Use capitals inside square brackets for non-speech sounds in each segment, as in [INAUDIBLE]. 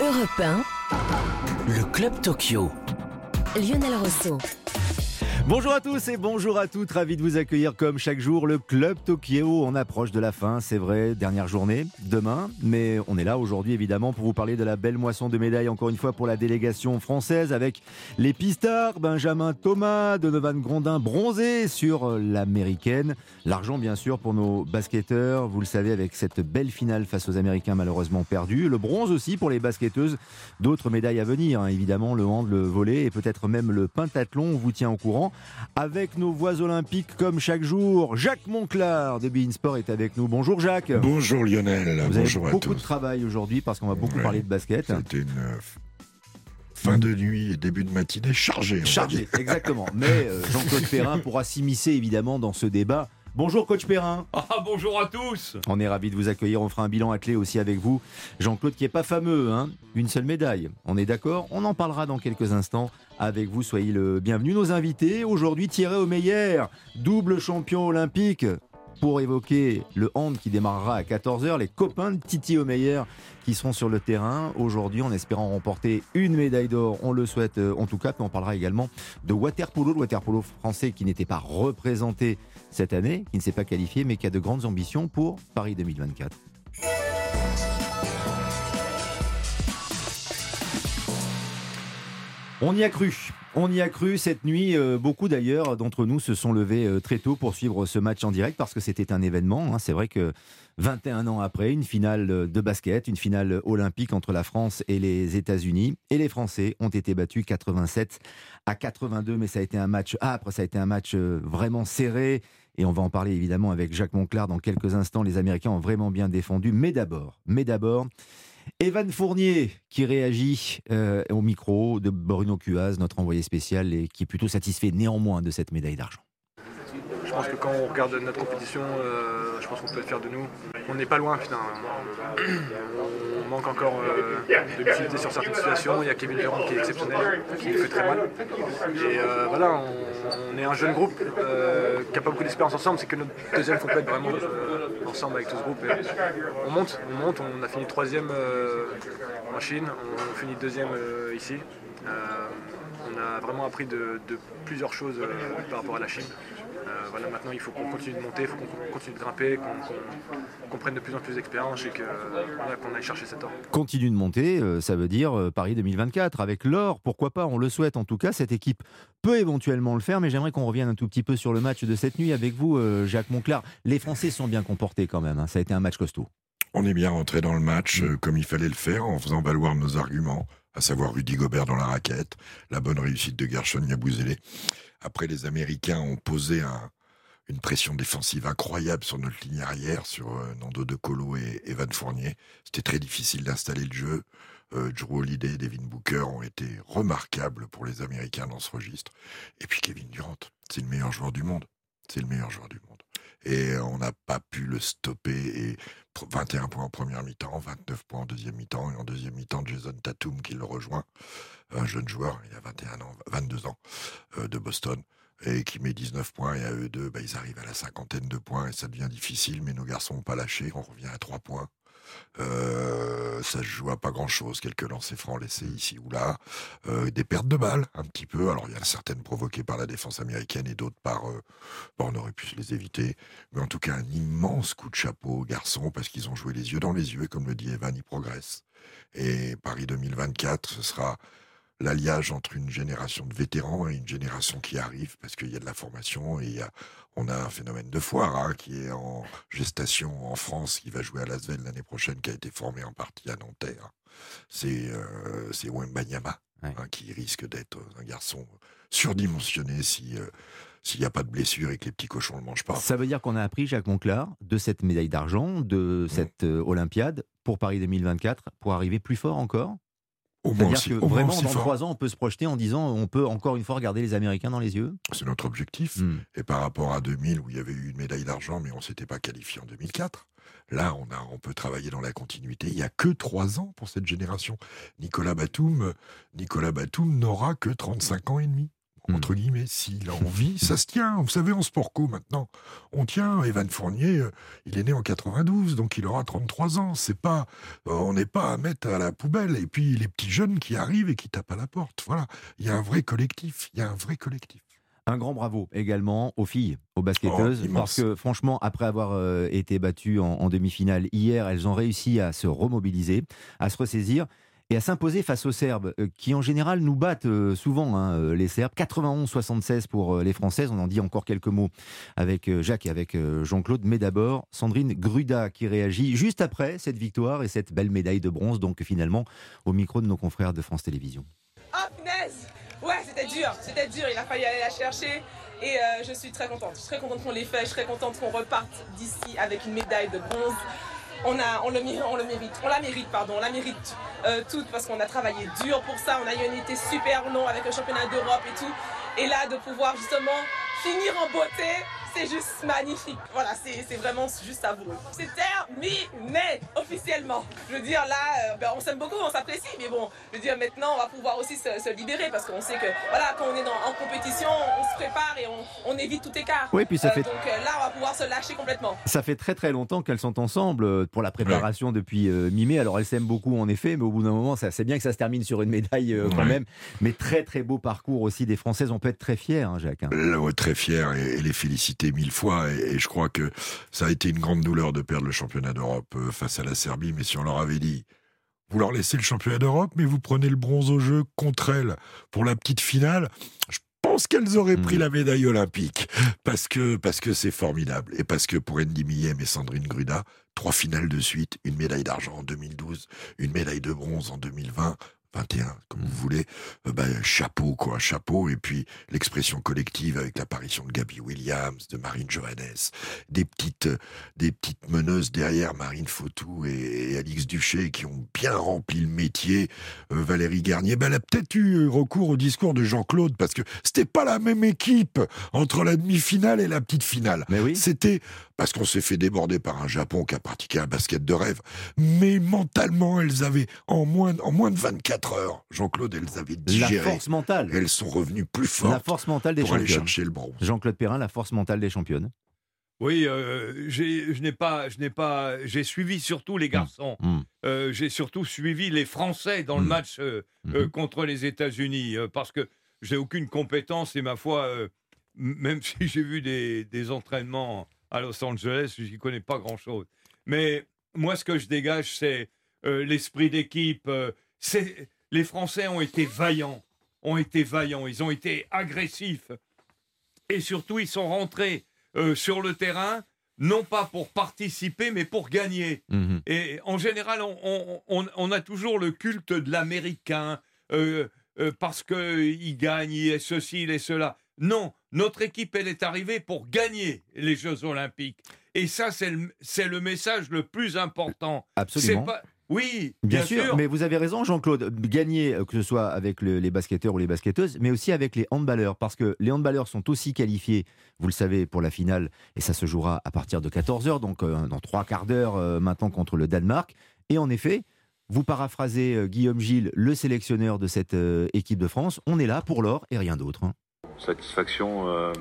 Europe 1, Le Club Tokyo. Lionel Rousseau. Bonjour à tous et bonjour à toutes, ravi de vous accueillir comme chaque jour le Club Tokyo. On approche de la fin, c'est vrai, dernière journée, demain, mais on est là aujourd'hui évidemment pour vous parler de la belle moisson de médailles encore une fois pour la délégation française avec les pistards, Benjamin Thomas, Donovan Grondin bronzé sur l'américaine. L'argent bien sûr pour nos basketteurs, vous le savez avec cette belle finale face aux Américains malheureusement perdue. Le bronze aussi pour les basketteuses, d'autres médailles à venir, hein, évidemment le hand, le volet et peut-être même le pentathlon, on vous tient au courant avec nos voix olympiques comme chaque jour. Jacques Monclar de Bein Sport est avec nous. Bonjour Jacques. Bonjour Lionel. Vous Bonjour avez à beaucoup de travail aujourd'hui parce qu'on va beaucoup Ouais. parler de basket. C'était une euh, fin de nuit et début de matinée chargée. on va Chargé, dire. exactement. Mais euh, Jean-Claude [LAUGHS] Perrin pourra s'immiscer évidemment dans ce débat. Bonjour coach Perrin. [LAUGHS] Ah bonjour à tous On est ravi de vous accueillir. On fera un bilan à clé aussi avec vous. Jean-Claude qui est pas fameux, hein une seule médaille. On est d'accord? On en parlera dans quelques instants avec vous. Soyez le bienvenu. Nos invités aujourd'hui Thierry Omeyer, double champion olympique. Pour évoquer le hand qui démarrera à 14h, les copains de Titi Omeyer qui seront sur le terrain aujourd'hui en espérant remporter une médaille d'or. On le souhaite euh, en tout cas. Puis on parlera également de waterpolo, le waterpolo français qui n'était pas représenté cette année, qui ne s'est pas qualifié, mais qui a de grandes ambitions pour Paris 2024. On y a cru. On y a cru cette nuit. euh, beaucoup d'ailleurs d'entre nous se sont levés euh, très tôt pour suivre ce match en direct parce que c'était un événement. hein. C'est vrai que 21 ans après, une finale euh, de basket, une finale olympique entre la France et les États-Unis. Et les Français ont été battus 87 à 82. Mais ça a été un match âpre, ça a été un match vraiment serré. Et on va en parler évidemment avec Jacques Monclar dans quelques instants. Les Américains ont vraiment bien défendu. Mais d'abord, mais d'abord, Evan Fournier qui réagit euh, au micro de Bruno Cuaz, notre envoyé spécial, et qui est plutôt satisfait néanmoins de cette médaille d'argent. Je pense que quand on regarde notre compétition, euh, je pense qu'on peut être fier de nous. On n'est pas loin finalement. [CLEARS THROAT] Manque encore euh, de lucidité sur certaines situations. Il y a Kevin Durant qui est exceptionnel, qui fait très mal. Et euh, voilà, on, est un jeune groupe euh, qui n'a pas beaucoup d'expérience ensemble. C'est que notre deuxième complète vraiment euh, ensemble avec tout ce groupe. On monte, on monte. On a fini troisième en Chine, on finit deuxième ici. On a vraiment appris de, plusieurs choses par rapport à la Chine. Euh, voilà, maintenant, il faut qu'on continue de monter, il faut qu'on continue de grimper, qu'on prenne de plus en plus d'expérience et voilà, qu'on aille chercher cet or. Continue de monter, euh, ça veut dire euh, Paris 2024 avec l'or, pourquoi pas, on le souhaite en tout cas. Cette équipe peut éventuellement le faire, mais j'aimerais qu'on revienne un tout petit peu sur le match de cette nuit avec vous, Jacques Monclar. Les Français sont bien comportés quand même, hein. ça a été un match costaud. On est bien rentré dans le match comme il fallait le faire en faisant valoir nos arguments, à savoir Rudy Gobert dans la raquette, la bonne réussite de Gershon Yabusele. Après, les Américains ont posé un- une pression défensive incroyable sur notre ligne arrière, sur euh, Nando De Colo et Evan Fournier. C'était très difficile d'installer le jeu. Euh, Drew Holiday et Devin Booker ont été remarquables pour les Américains dans ce registre. Et puis Kevin Durant, c'est le meilleur joueur du monde. C'est le meilleur joueur du monde. Et on n'a pas pu le stopper. Et 21 points en première mi-temps, 29 points en deuxième mi-temps, et en deuxième mi-temps, Jason Tatum qui le rejoint, un jeune joueur, il a 21 ans, 22 ans, euh, de Boston, et qui met 19 points, et à eux deux, bah, ils arrivent à la cinquantaine de points, et ça devient difficile, mais nos garçons n'ont pas lâché, on revient à 3 points. Euh, ça se joue à pas grand chose, quelques lancers francs laissés ici ou là, Euh, des pertes de balles un petit peu. Alors il y en a certaines provoquées par la défense américaine et d'autres par. euh, on aurait pu se les éviter, mais en tout cas un immense coup de chapeau aux garçons parce qu'ils ont joué les yeux dans les yeux, et comme le dit Evan, ils progressent. Et Paris 2024, ce sera l'alliage entre une génération de vétérans et une génération qui arrive parce qu'il y a de la formation et il y a, on a un phénomène de foire hein, qui est en gestation en France, qui va jouer à Lasvel l'année prochaine, qui a été formé en partie à Nanterre. C'est euh, c'est Wembanyama Ouais. hein, qui risque d'être un garçon surdimensionné si euh, s'il n'y a pas de blessure et que les petits cochons ne le mangent pas. Ça veut dire qu'on a appris, Jacques Monclar, de cette médaille d'argent, de cette euh, Olympiade pour Paris 2024, pour arriver plus fort encore? C'est-à-dire que vraiment, dans trois ans, on peut se projeter en disant on peut encore une fois regarder les Américains dans les yeux C'est notre objectif. Hmm. Et par rapport à 2000, où il y avait eu une médaille d'argent, mais on s'était pas qualifié en 2004, là, on, a, on peut travailler dans la continuité. Il n'y a que trois ans pour cette génération. Nicolas Batum, Nicolas Batum n'aura que 35 ans et demi. Hmm. entre guillemets, s'il a [LAUGHS] envie, ça se tient. Vous savez, en sport co maintenant, on tient. Evan Fournier, euh, il est né en 92, donc il aura 33 ans. C'est pas, euh, on n'est pas à mettre à la poubelle. Et puis les petits jeunes qui arrivent et qui tapent à la porte. Voilà, il y a un vrai collectif. Il y a un vrai collectif. Un grand bravo également aux filles, aux basketteuses, Oh, parce que franchement, après avoir euh, été battues en, en demi-finale hier, elles ont réussi à se remobiliser, à se ressaisir et à s'imposer face aux Serbes, euh, qui en général nous battent euh, souvent, hein, euh, les Serbes. 91-76 pour les Françaises, on en dit encore quelques mots avec Jacques et avec Jean-Claude, mais d'abord Sandrine Gruda qui réagit juste après cette victoire et cette belle médaille de bronze, donc finalement au micro de nos confrères de France Télévisions. Ah, punaise Ouais, c'était dur, c'était dur, il a fallu aller la chercher. Et je suis très contente. Je suis très contente qu'on l'ait fait, je suis très contente qu'on reparte d'ici avec une médaille de bronze. On, le, mérite, on la mérite, pardon, on la mérite euh, toute parce qu'on a travaillé dur pour ça. On a eu un été super long avec le championnat d'Europe et tout. Et là, de pouvoir justement finir en beauté, c'est juste magnifique. Voilà, c'est c'est vraiment juste savoureux. C'est terminé officiellement. Je veux dire, là, euh, ben, on s'aime beaucoup, on s'apprécie, mais bon, je veux dire, maintenant, on va pouvoir aussi se, se libérer parce qu'on sait que, voilà, quand on est dans- en compétition, on se prépare et on, on évite tout écart. Oui, puis ça Euh, fait- Donc euh, là, on va pouvoir se lâcher complètement. Ça fait très très longtemps qu'elles sont ensemble euh, pour la préparation depuis euh, mi-mai. Alors elles s'aiment beaucoup en effet, mais au bout d'un moment, ça- c'est bien que ça se termine sur une médaille euh, quand Ouais. même. Mais très très beau parcours aussi des Françaises. On peut être très fiers, hein, Jacques. hein. Là, ouais, très fier et, et les féliciter mille fois. Et, et je crois que ça a été une grande douleur de perdre le championnat d'Europe euh, face à la Serbie. Mais si on leur avait dit, vous leur laissez le championnat d'Europe, mais vous prenez le bronze au jeu contre elles pour la petite finale, je pense qu'elles auraient pris Mhm. la médaille olympique. Parce que parce que c'est formidable. Et parce que pour Andy Millem et Sandrine Gruda, trois finales de suite, une médaille d'argent en 2012, une médaille de bronze en 2020. 21, comme vous voulez, euh, bah, chapeau, quoi, chapeau. Et puis, l'expression collective avec l'apparition de Gabi Williams, de Marine Johannes, des petites, euh, des petites meneuses derrière Marine Fautou et, et Alix Duché qui ont bien rempli le métier. Euh, Valérie Garnier, bah, elle a peut-être eu recours au discours de Jean-Claude parce que c'était pas la même équipe entre la demi-finale et la petite finale. Mais oui. C'était parce qu'on s'est fait déborder par un Japon qui a pratiqué un basket de rêve. Mais mentalement, elles avaient, en moins, en moins de 24 heures, Jean-Claude, elles avaient La digéré. force mentale. Elles sont revenues plus La fortes force mentale des pour aller championnes. chercher le bronze. Jean-Claude Perrin, la force mentale des championnes. Oui, euh, j'ai- je n'ai pas, je n'ai pas, j'ai suivi surtout les garçons. Mm. Euh, j'ai surtout suivi les Français dans le Mm. match euh, contre les États-Unis euh, parce que j'ai aucune compétence et ma foi, euh, même [LAUGHS] si j'ai vu des, des entraînements à Los Angeles, j'y connais pas grand-chose. Mais moi, ce que je dégage, c'est euh, l'esprit d'équipe. euh, les Français ont été vaillants, ont été vaillants, ils ont été agressifs et surtout ils sont rentrés euh, sur le terrain non pas pour participer mais pour gagner. Mhm. Et en général, on, on- on- on a toujours le culte de l'américain parce qu'il gagne, il est ceci, il est cela. Non, notre équipe, elle est arrivée pour gagner les Jeux Olympiques. Et ça, c'est le, message le plus important. Absolument. Pas- Oui, Bien, bien, sûr, mais vous avez raison, Jean-Claude. Gagner, euh, que ce soit avec le- les basketteurs ou les basketteuses, mais aussi avec les handballeurs, parce que les handballeurs sont aussi qualifiés, vous le savez, pour la finale, et ça se jouera à partir de 14h, donc euh, dans trois quarts d'heure euh, maintenant contre le Danemark. Et en effet, vous paraphrasez Guillaume Gilles, le sélectionneur de cette euh, équipe de France, on est là pour l'or et rien d'autre. hein. Satisfaction euh,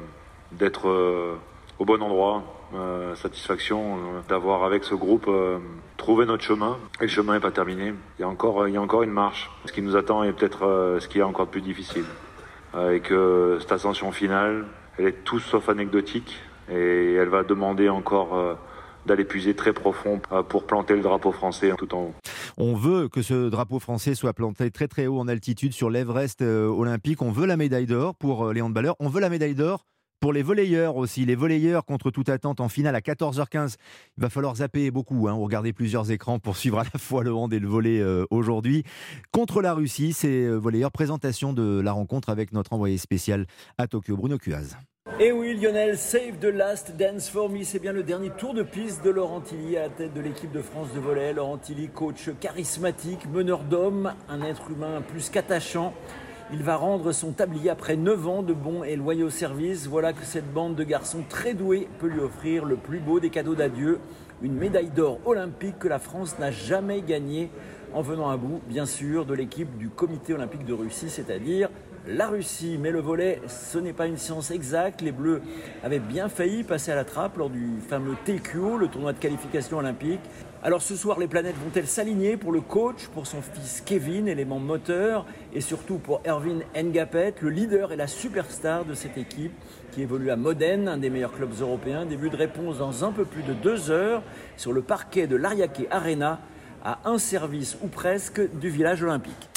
d'être euh, au bon endroit, euh, satisfaction d'avoir avec ce groupe trouvé notre chemin. Et le chemin n'est pas terminé. Il y a encore, il y a encore une marche. Ce qui nous attend est peut-être ce qui est encore plus difficile. Et cette ascension finale, elle est tout sauf anecdotique et elle va demander encore d'aller puiser très profond euh, pour planter le drapeau français tout en haut. On veut que ce drapeau français soit planté très très haut en altitude sur l'Everest euh, olympique. On veut la médaille d'or pour euh, les handballeurs. On veut la médaille d'or pour les volleyeurs aussi. Les volleyeurs contre toute attente en finale à 14h15. Il va falloir zapper beaucoup hein, regarder plusieurs écrans pour suivre à la fois le hand et le volley aujourd'hui. Contre la Russie, c'est volleyeurs. Présentation de la rencontre avec notre envoyé spécial à Tokyo, Bruno Cuaz. Et oui, Lionel, save the last dance for me. C'est bien le dernier tour de piste de Laurent Tilly à la tête de l'équipe de France de volley. Laurent Tilly, coach charismatique, meneur d'hommes, un être humain plus qu'attachant. Il va rendre son tablier après 9 ans de bons et loyaux services. Voilà que cette bande de garçons très doués peut lui offrir le plus beau des cadeaux d'adieu, une médaille d'or olympique que la France n'a jamais gagnée en venant à bout, bien sûr, de l'équipe du comité olympique de Russie, c'est-à-dire la Russie. Mais le volet, ce n'est pas une science exacte. Les Bleus avaient bien failli passer à la trappe lors du fameux TQO, le tournoi de qualification olympique. Alors ce soir, les planètes vont-elles s'aligner pour le coach, pour son fils Kevin, élément moteur, et surtout pour Erwin Ngapet, le leader et la superstar de cette équipe qui évolue à Modène, un des meilleurs clubs européens? Début de réponse dans un peu plus de deux heures sur le parquet de l'Ariake Arena, à un service ou presque du village olympique.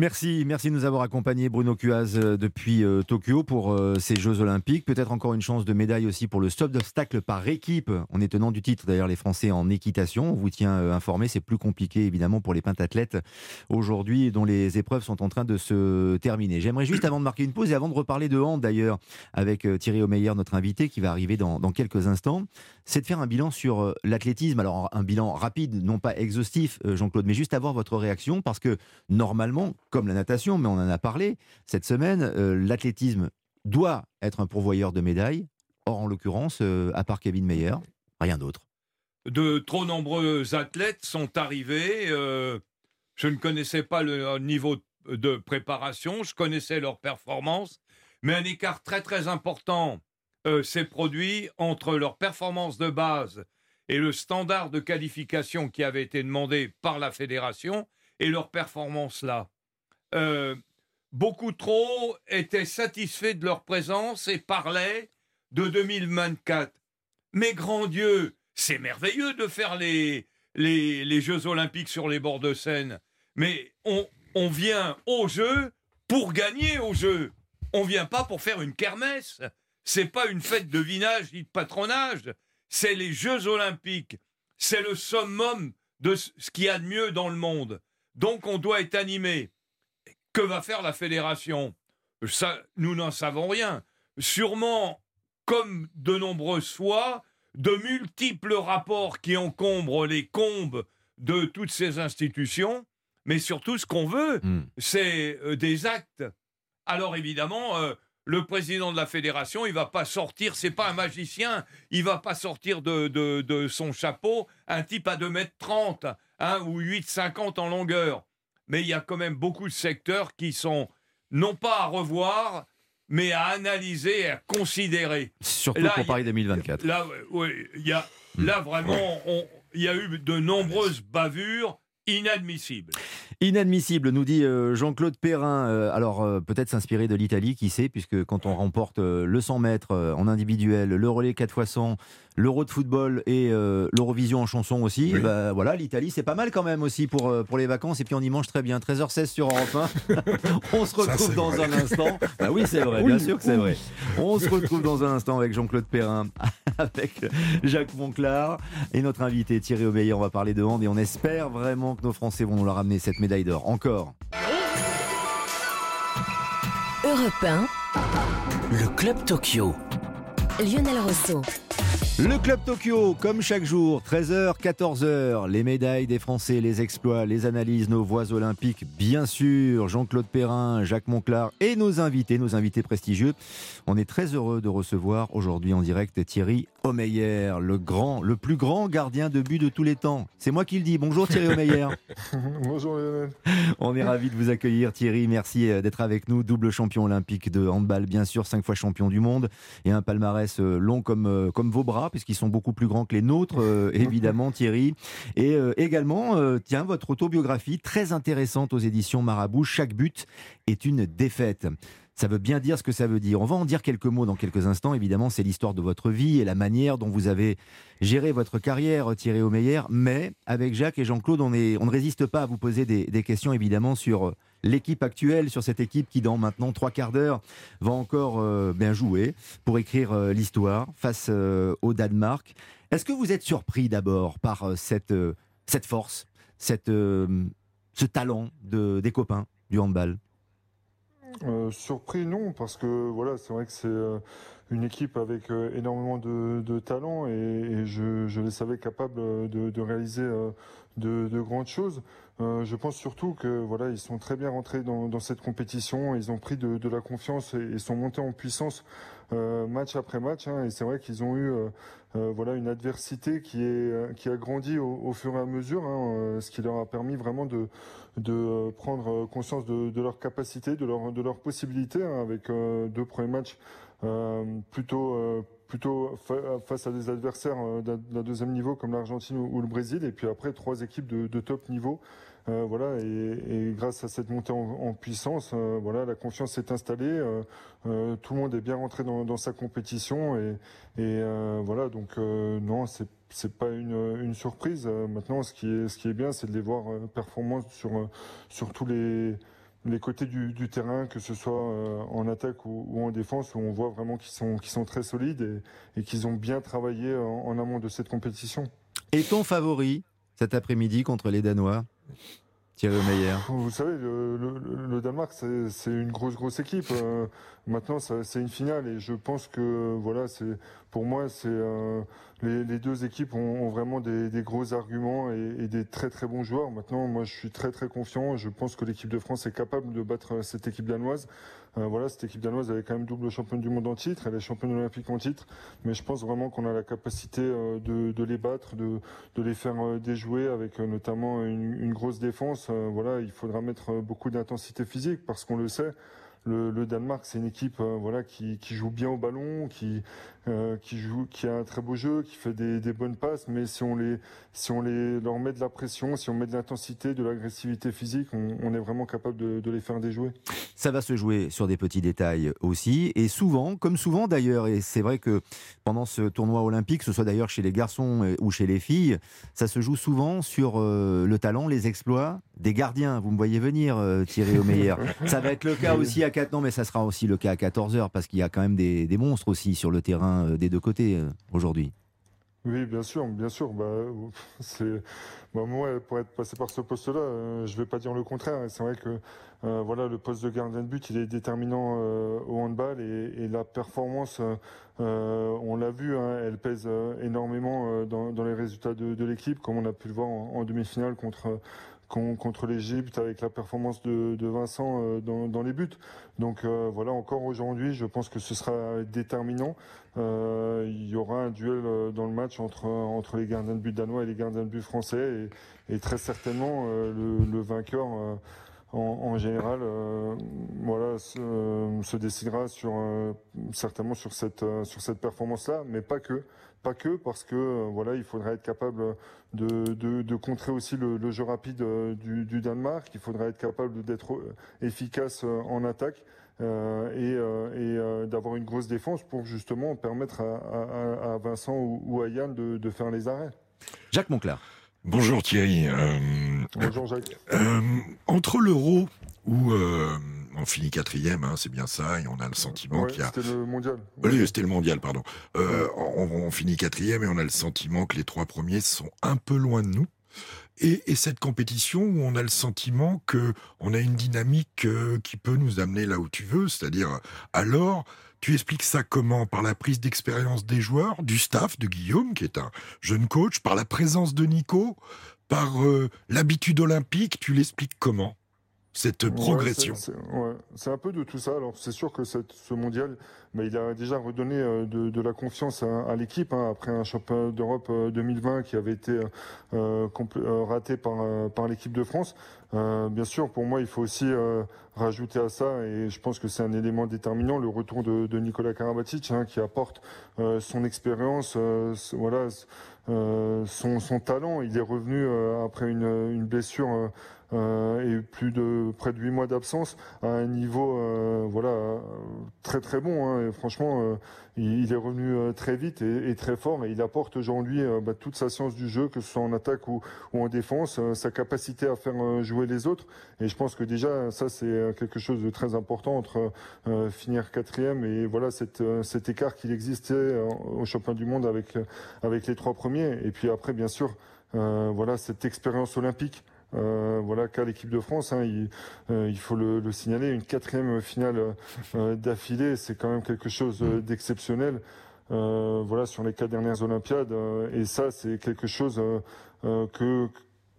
Merci, merci de nous avoir accompagnés, Bruno Cuaz, euh, depuis euh, Tokyo pour euh, ces Jeux Olympiques. Peut-être encore une chance de médaille aussi pour le stop d'obstacle par équipe. On est tenant du titre, d'ailleurs, les Français en équitation. On vous tient informé. C'est plus compliqué, évidemment, pour les pentathlètes aujourd'hui, dont les épreuves sont en train de se terminer. J'aimerais juste, avant de marquer une pause et avant de reparler de hand, d'ailleurs, avec Thierry Omeyer, notre invité, qui va arriver dans quelques instants, c'est de faire un bilan sur l'athlétisme. Alors, un bilan rapide, non pas exhaustif, Jean-Claude, mais juste avoir votre réaction, parce que normalement, comme la natation, mais on en a parlé cette semaine, euh, l'athlétisme doit être un pourvoyeur de médailles. Or, en l'occurrence, euh, à part Kevin Meyer, rien d'autre. De trop nombreux athlètes sont arrivés. Euh, je ne connaissais pas le niveau de préparation, je connaissais leur performance, mais un écart très très important s'est produit entre leur performance de base et le standard de qualification qui avait été demandé par la fédération et leur performance là. Euh, beaucoup trop étaient satisfaits de leur présence et parlaient de 2024. Mais grand Dieu, c'est merveilleux de faire les, les, Jeux olympiques sur les bords de Seine. Mais on, on vient aux Jeux pour gagner aux Jeux. On vient pas pour faire une kermesse. C'est pas une fête de vinage ni de patronage. C'est les Jeux olympiques. C'est le summum de ce qu'il y a de mieux dans le monde. Donc on doit être animé. Que va faire la fédération? Ça, nous n'en savons rien. Sûrement, comme de nombreuses fois, de multiples rapports qui encombrent les combes de toutes ces institutions, mais surtout ce qu'on veut, hmm. c'est euh, des actes. Alors évidemment, euh, le président de la fédération, il va pas sortir, c'est pas un magicien, il va pas sortir de, de, son chapeau un type à 2 mètres 30 hein, ou 8,50 en longueur mais il y a quand même beaucoup de secteurs qui sont non pas à revoir, mais à analyser et à considérer. Surtout pour Paris 2024. Là, oui, y a, hmm. là vraiment, il y a eu de nombreuses bavures inadmissibles. Inadmissible, nous dit euh, Jean-Claude Perrin. Euh, alors euh, peut-être s'inspirer de l'Italie, qui sait, puisque quand on remporte le 100 mètres en individuel, le relais 4 x 100, l'Euro de football et l'Eurovision en chanson aussi, bah, voilà, l'Italie c'est pas mal quand même aussi pour, pour les vacances et puis on y mange très bien. 13h16 sur Europe 1. [LAUGHS] on se retrouve dans un instant. Bah oui, c'est vrai, bien sûr que c'est vrai. On se retrouve dans un instant avec Jean-Claude Perrin, [LAUGHS] avec Jacques Monclar et notre invité Thierry Obeyer. On va parler de hand et on espère vraiment que nos Français vont nous leur ramener cette médaille d'or. Encore. Europe Le Club Tokyo. Lionel Rousseau. Le Club Tokyo, comme chaque jour, 13h, 14h, les médailles des Français, les exploits, les analyses, nos voix olympiques, bien sûr, Jean-Claude Perrin, Jacques Monclar et nos invités, nos invités prestigieux. On est très heureux de recevoir aujourd'hui en direct Thierry Omeyer, le grand, le plus grand gardien de but de tous les temps. C'est moi qui le dis. Bonjour Thierry [LAUGHS] Omeyer. Bonjour Lionel. On est ravi de vous accueillir Thierry. Merci euh, d'être avec nous. Double champion olympique de handball, bien sûr, cinq fois champion du monde et un palmarès euh, long comme, euh, comme vos bras puisqu'ils sont beaucoup plus grands que les nôtres, euh, [LAUGHS] évidemment, Thierry. Et euh, également, euh, tiens, votre autobiographie, très intéressante aux éditions Marabout. Chaque but est une défaite. Ça veut bien dire ce que ça veut dire. On va en dire quelques mots dans quelques instants. Évidemment, c'est l'histoire de votre vie et la manière dont vous avez géré votre carrière, Thierry Omeyer. Mais avec Jacques et Jean-Claude, on, est, on ne résiste pas à vous poser des, des questions, évidemment, sur l'équipe actuelle, sur cette équipe qui, dans maintenant trois quarts d'heure, va encore euh, bien jouer pour écrire euh, l'histoire face euh, au Danemark. Est-ce que vous êtes surpris d'abord par cette, force, cette, ce talent de, des copains du handball? Surpris, non, parce que voilà, c'est vrai que c'est une équipe avec énormément de, talent et, je, les savais capables de, réaliser de, de grandes choses. Euh, je pense surtout que voilà, ils sont très bien rentrés dans, cette compétition. Ils ont pris de, la confiance et, sont montés en puissance euh, match après match. Hein, et c'est vrai qu'ils ont eu euh, voilà une adversité qui est qui a grandi au, fur et à mesure, hein, ce qui leur a permis vraiment de de prendre conscience de, de leur capacité, de leur de leurs possibilités, hein, avec deux premiers matchs plutôt plutôt face à des adversaires d'un deuxième niveau comme l'Argentine ou, le Brésil, et puis après trois équipes de, top niveau euh, voilà, et, grâce à cette montée en, puissance, euh, voilà, la confiance s'est installée. Euh, euh, tout le monde est bien rentré dans, sa compétition et, voilà, donc non, c'est c'est pas une, surprise. maintenant, ce qui est ce qui est bien, c'est de les voir performants sur sur tous les les côtés du, terrain, que ce soit en attaque ou, en défense, où on voit vraiment qu'ils sont, très solides et, qu'ils ont bien travaillé en, amont de cette compétition. Et ton favori cet après-midi contre les Danois? Vous savez, le, le, Danemark, c'est une grosse, grosse équipe. Euh, maintenant, c'est une finale et je pense que, voilà, pour moi, c'est euh, les, deux équipes ont, vraiment des, gros arguments et, et, des très, très bons joueurs. Maintenant, moi, je suis très, très confiant. Je pense que l'équipe de France est capable de battre cette équipe danoise. Euh, voilà, cette équipe danoise, elle est quand même double championne du monde en titre, elle est championne olympique en titre, mais je pense vraiment qu'on a la capacité euh, de, de, les battre, de, de les faire euh, déjouer avec notamment une, une grosse défense. voilà, il faudra mettre beaucoup d'intensité physique parce qu'on le sait le, Danemark, c'est une équipe euh, voilà qui, joue bien au ballon, qui euh, qui joue, qui a un très beau jeu, qui fait des, bonnes passes. Mais si on les si on les leur met de la pression, si on met de l'intensité, de l'agressivité physique, on, est vraiment capable de, de, les faire déjouer. Ça va se jouer sur des petits détails aussi, et souvent, comme souvent d'ailleurs. Et c'est vrai que pendant ce tournoi olympique, que ce soit d'ailleurs chez les garçons ou chez les filles, ça se joue souvent sur euh, le talent, les exploits des gardiens. Vous me voyez venir, euh, Thierry Omeyer. [LAUGHS] ça va être le cas aussi à 4 ans, mais ça sera aussi le cas à 14 heures parce qu'il y a quand même des, des, monstres aussi sur le terrain euh, des deux côtés euh, aujourd'hui. Oui, bien sûr, bien sûr. Bah, [LAUGHS] c'est bah, moi pour être passé par ce poste-là, euh, je vais pas dire le contraire. C'est vrai que voilà, le poste de gardien de but, il est déterminant au handball et, et la performance, on l'a vu, hein, elle pèse énormément dans, dans, les résultats de, de l'équipe, comme on a pu le voir en, en demi-finale contre contre l'Égypte avec la performance de, Vincent euh, dans, les buts. Donc euh, voilà, encore aujourd'hui, je pense que ce sera déterminant. Euh, il y aura un duel dans le match entre, entre les gardiens de but danois et les gardiens de but français et, très certainement le, vainqueur. En, général, voilà, se, décidera certainement sur cette sur cette performance-là, mais pas que. Pas que parce que euh, voilà, il faudrait être capable de, de, de contrer aussi le, le jeu rapide euh, du, du, Danemark. Il faudrait être capable d'être euh, efficace en attaque. Euh, et, euh, et d'avoir une grosse défense pour justement permettre à, à, à Vincent ou, ou, à Yann de, de, faire les arrêts. Jacques Monclar. Bonjour Thierry. Euh, Bonjour Jacques. entre l'euro où on finit quatrième, hein, c'est bien ça, et on a le sentiment ouais, qu'il y a. C'était le mondial. Oui, c'était le mondial, pardon. Euh, on, on, finit quatrième et on a le sentiment que les trois premiers sont un peu loin de nous. Et, et cette compétition où on a le sentiment que on a une dynamique euh, qui peut nous amener là où tu veux, c'est-à-dire alors. Tu expliques ça comment? Par la prise d'expérience des joueurs, du staff, de Guillaume, qui est un jeune coach, par la présence de Nico, par euh, l'habitude olympique, tu l'expliques comment? Cette progression. Ouais, c'est ouais. un peu de tout ça. Alors c'est sûr que cette, ce mondial, il a déjà redonné euh, de, la confiance à, l'équipe hein, après un championnat d'Europe euh, 2020 qui avait été euh, euh raté par, euh, l'équipe de France. Euh, bien sûr, pour moi, il faut aussi rajouter à ça, et je pense que c'est un élément déterminant, le retour de, Nicolas Karabatic, hein, qui apporte son expérience, voilà, son, talent. Il est revenu après une, blessure euh, et plus de près de 8 mois d'absence à un niveau euh, voilà très très bon hein, franchement euh, il, est revenu euh, très vite et, très fort et il apporte aujourd'hui euh, bah, toute sa science du jeu que ce soit en attaque ou, en défense sa capacité à faire jouer les autres. Et je pense que déjà ça c'est quelque chose de très important entre finir quatrième et voilà cet écart qu'il existait au championnat du monde avec les trois premiers. Et puis après bien sûr voilà cette expérience olympique euh, voilà qu'a l'équipe de France. Hein, il, euh, il, faut le, le, signaler, une quatrième finale euh, d'affilée, c'est quand même quelque chose d'exceptionnel. voilà sur les quatre dernières Olympiades, et ça c'est quelque chose que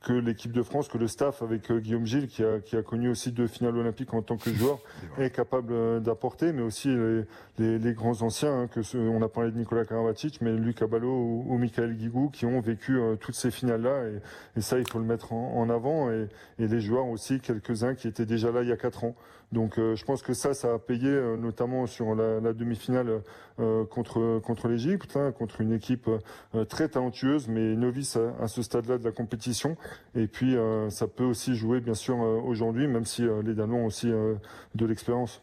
que l'équipe de France, que le staff avec euh, Guillaume Gilles, qui a, qui a connu aussi deux finales olympiques en tant que [LAUGHS] joueur, est capable euh, d'apporter, mais aussi les, les, les grands anciens, hein, que ce- on a parlé de Nicolas Karabatic, mais Luc Abalo ou, ou Michael Guigou, qui ont vécu euh, toutes ces finales-là, et, et ça, il faut le mettre en, en avant, et, et les joueurs aussi, quelques-uns qui étaient déjà là il y a quatre ans. Donc euh, je pense que ça, ça a payé, euh, notamment sur la, la demi-finale euh, contre, contre l'Égypte, hein, contre une équipe euh, très talentueuse, mais novice à, à ce stade-là de la compétition. Et puis euh, ça peut aussi jouer, bien sûr, euh, aujourd'hui, même si euh, les Danois ont aussi euh, de l'expérience.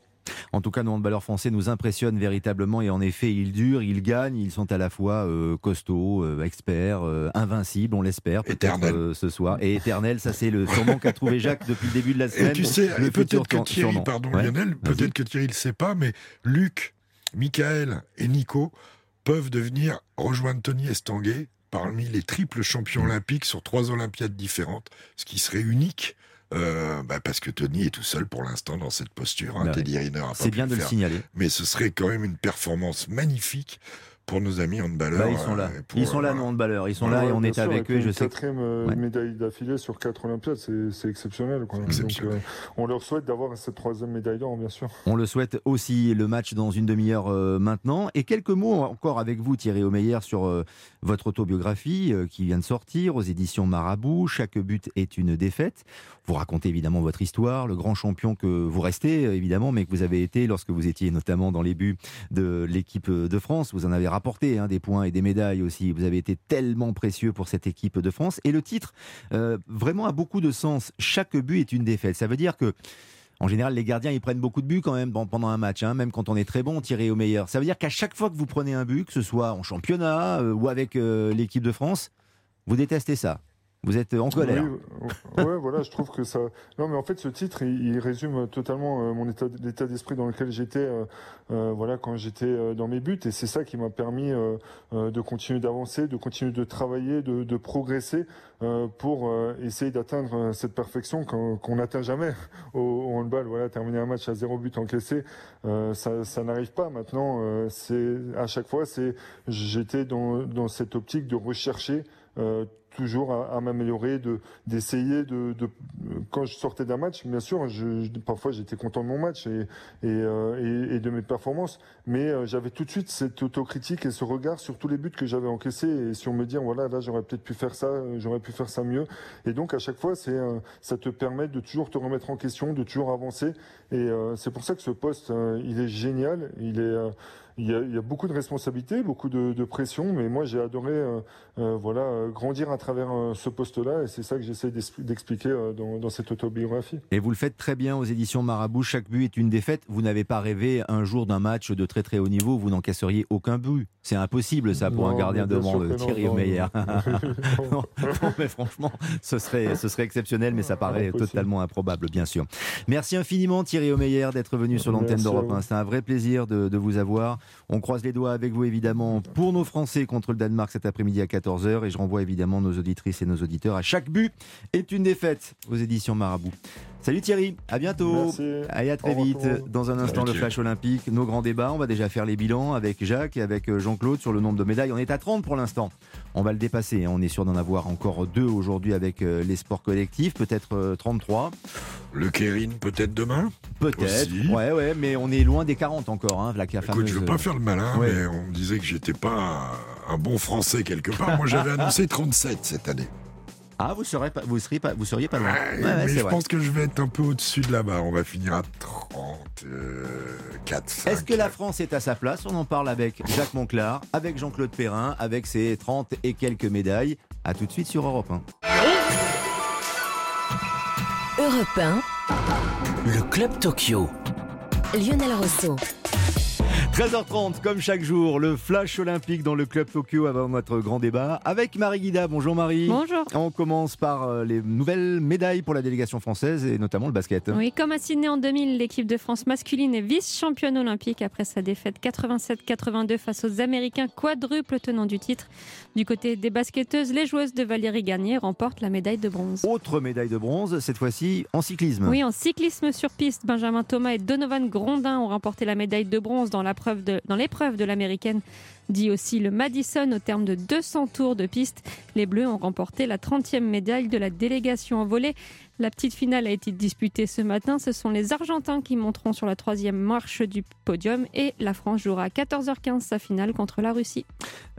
En tout cas, nos handballeurs français nous impressionnent véritablement et en effet, ils durent, ils gagnent, ils sont à la fois euh, costauds, euh, experts, euh, invincibles, on l'espère, peut-être euh, ce soir. Et éternel, ça c'est le surnom qu'a trouvé [LAUGHS] Jacques depuis le début de la semaine. Et tu sais, peut-être futur que Thierry, surnom. pardon Ouais. Lionel, peut-être que Thierry ne le sait pas, mais Luc, Michael et Nico peuvent devenir, rejoindre Tony Estanguet parmi les triples champions Mm. olympiques sur trois Olympiades différentes, ce qui serait unique. euh, bah, parce que Tony est tout seul pour l'instant dans cette posture. hein. Bah. Teddy Riner a pas C'est bien de le signaler. Mais ce serait quand même une performance magnifique pour nos amis handballeurs. Bah, ils sont là. euh, pour, Ils sont là, euh, nos handballeurs. Ils sont Ouais, là et on est sûr, avec eux. Je sais. quatrième euh, Ouais. médaille d'affilée sur quatre Olympiades, c'est exceptionnel. Quoi. Donc, Exceptionnel. euh, on leur souhaite d'avoir cette troisième médaille d'or, bien sûr. On le souhaite aussi. Le match dans une demi-heure euh, maintenant. Et quelques mots encore avec vous, Thierry Omeyer, sur euh, votre autobiographie euh, qui vient de sortir aux éditions Marabout. Chaque but est une défaite. Vous racontez évidemment votre histoire, le grand champion que vous restez évidemment, mais que vous avez été lorsque vous étiez notamment dans les buts de l'équipe de France. Vous en avez rapporté hein, des points et des médailles aussi. Vous avez été tellement précieux pour cette équipe de France. Et le titre, euh, vraiment, a beaucoup de sens. Chaque but est une défaite. Ça veut dire que en général, les gardiens, ils prennent beaucoup de buts quand même pendant un match, hein, même quand on est très bon, tiré au meilleur. Ça veut dire qu'à chaque fois que vous prenez un but, que ce soit en championnat euh, ou avec euh, l'équipe de France, vous détestez ça. Vous êtes en colère. Oui, voilà, je trouve que ça. Non, mais en fait, ce titre, il, résume totalement euh, mon état, l'état d'esprit dans lequel j'étais, euh, euh, voilà, quand j'étais dans mes buts, et c'est ça qui m'a permis de continuer d'avancer, de continuer de travailler, de, progresser pour essayer d'atteindre cette perfection qu'on n'atteint jamais au, au handball. Voilà, terminer un match à zéro but encaissé, ça, ça n'arrive pas. Maintenant, c'est à chaque fois, c'est j'étais dans cette optique de rechercher. Euh, toujours à, m'améliorer, de d'essayer de, de quand je sortais d'un match, bien sûr, parfois j'étais content de mon match et euh, de mes performances, mais euh, j'avais tout de suite cette autocritique et ce regard sur tous les buts que j'avais encaissés et sur me dire voilà là j'aurais peut-être pu faire ça, euh, j'aurais pu faire ça mieux, et donc à chaque fois euh, ça te permet de toujours te remettre en question, de toujours avancer, et euh, c'est pour ça que ce poste euh, il est génial, il est euh, il y, a, il y a beaucoup de responsabilités, beaucoup de, de pression, mais moi j'ai adoré euh, euh, voilà, grandir à travers euh, ce poste-là, et c'est ça que j'essaie d'expliquer dans, dans cette autobiographie. Et vous le faites très bien aux éditions Marabout. Chaque but est une défaite. Vous n'avez pas rêvé un jour d'un match de très très haut niveau, où vous n'encaisseriez aucun but. C'est impossible ça pour Non, un gardien de non, Thierry non. [LAUGHS] [LAUGHS] non, non, mais franchement, ce serait, ce serait exceptionnel, mais ça paraît Impossible. totalement improbable, bien sûr. Merci infiniment Thierry Omeyer d'être venu sur l'antenne d'Europe vous. 1. C'est un vrai plaisir de, de vous avoir. On croise les doigts avec vous évidemment pour nos Français contre le Danemark cet après-midi à 14h et je renvoie évidemment nos auditrices et nos auditeurs à chaque but est une défaite aux éditions Marabout. Salut Thierry, à bientôt. Merci. Allez, à très Au vite. Dans un instant, le flash olympique, nos grands débats. On va déjà faire les bilans avec Jacques et avec euh, Jean-Claude sur le nombre de médailles. On est à 30 pour l'instant. On va le dépasser. hein. On est sûr d'en avoir encore deux aujourd'hui avec euh, les sports collectifs, peut-être euh, 33. Le Kérin peut-être demain? Peut-être. Ouais, ouais, mais on est loin des 40 encore. Hein, la, la Écoute, fameuse, je veux pas faire le malin, Ouais. mais on me disait que j'étais pas un bon français quelque part. Moi, j'avais [LAUGHS] annoncé 37 cette année. Ah, vous serez pas, vous seriez pas, vous seriez pas loin. Ouais, Ouais, ouais, mais je vrai. pense que je vais être un peu au-dessus de la barre. On va finir à 34, 5. Est-ce que la France est à sa place? On en parle avec Jacques Monclar, avec Jean-Claude Perrin, avec ses 30 et quelques médailles. À tout de suite sur Europe 1. Europe 1, Le Club Tokyo. Lionel Rousseau. 13h30, comme chaque jour, le flash olympique dans le Club Tokyo avant notre grand débat avec Marie Guida. Bonjour Marie. Bonjour. On commence par euh, les nouvelles médailles pour la délégation française et notamment le basket. Oui, comme à Sydney en 2000, l'équipe de France masculine est vice-championne olympique après sa défaite 87-82 face aux Américains quadruple tenant du titre. Du côté des basketteuses, les joueuses de Valérie Garnier remportent la médaille de bronze. Autre médaille de bronze, cette fois-ci en cyclisme. Oui, en cyclisme sur piste, Benjamin Thomas et Donovan Grondin ont remporté la médaille de bronze dans dans l'épreuve de l'américaine dit aussi le Madison au terme de 200 tours de piste. Les Bleus ont remporté la 30e médaille de la délégation en volée. La petite finale a été disputée ce matin. Ce sont les Argentins qui monteront sur la troisième marche du podium et la France jouera à 14h15 sa finale contre la Russie.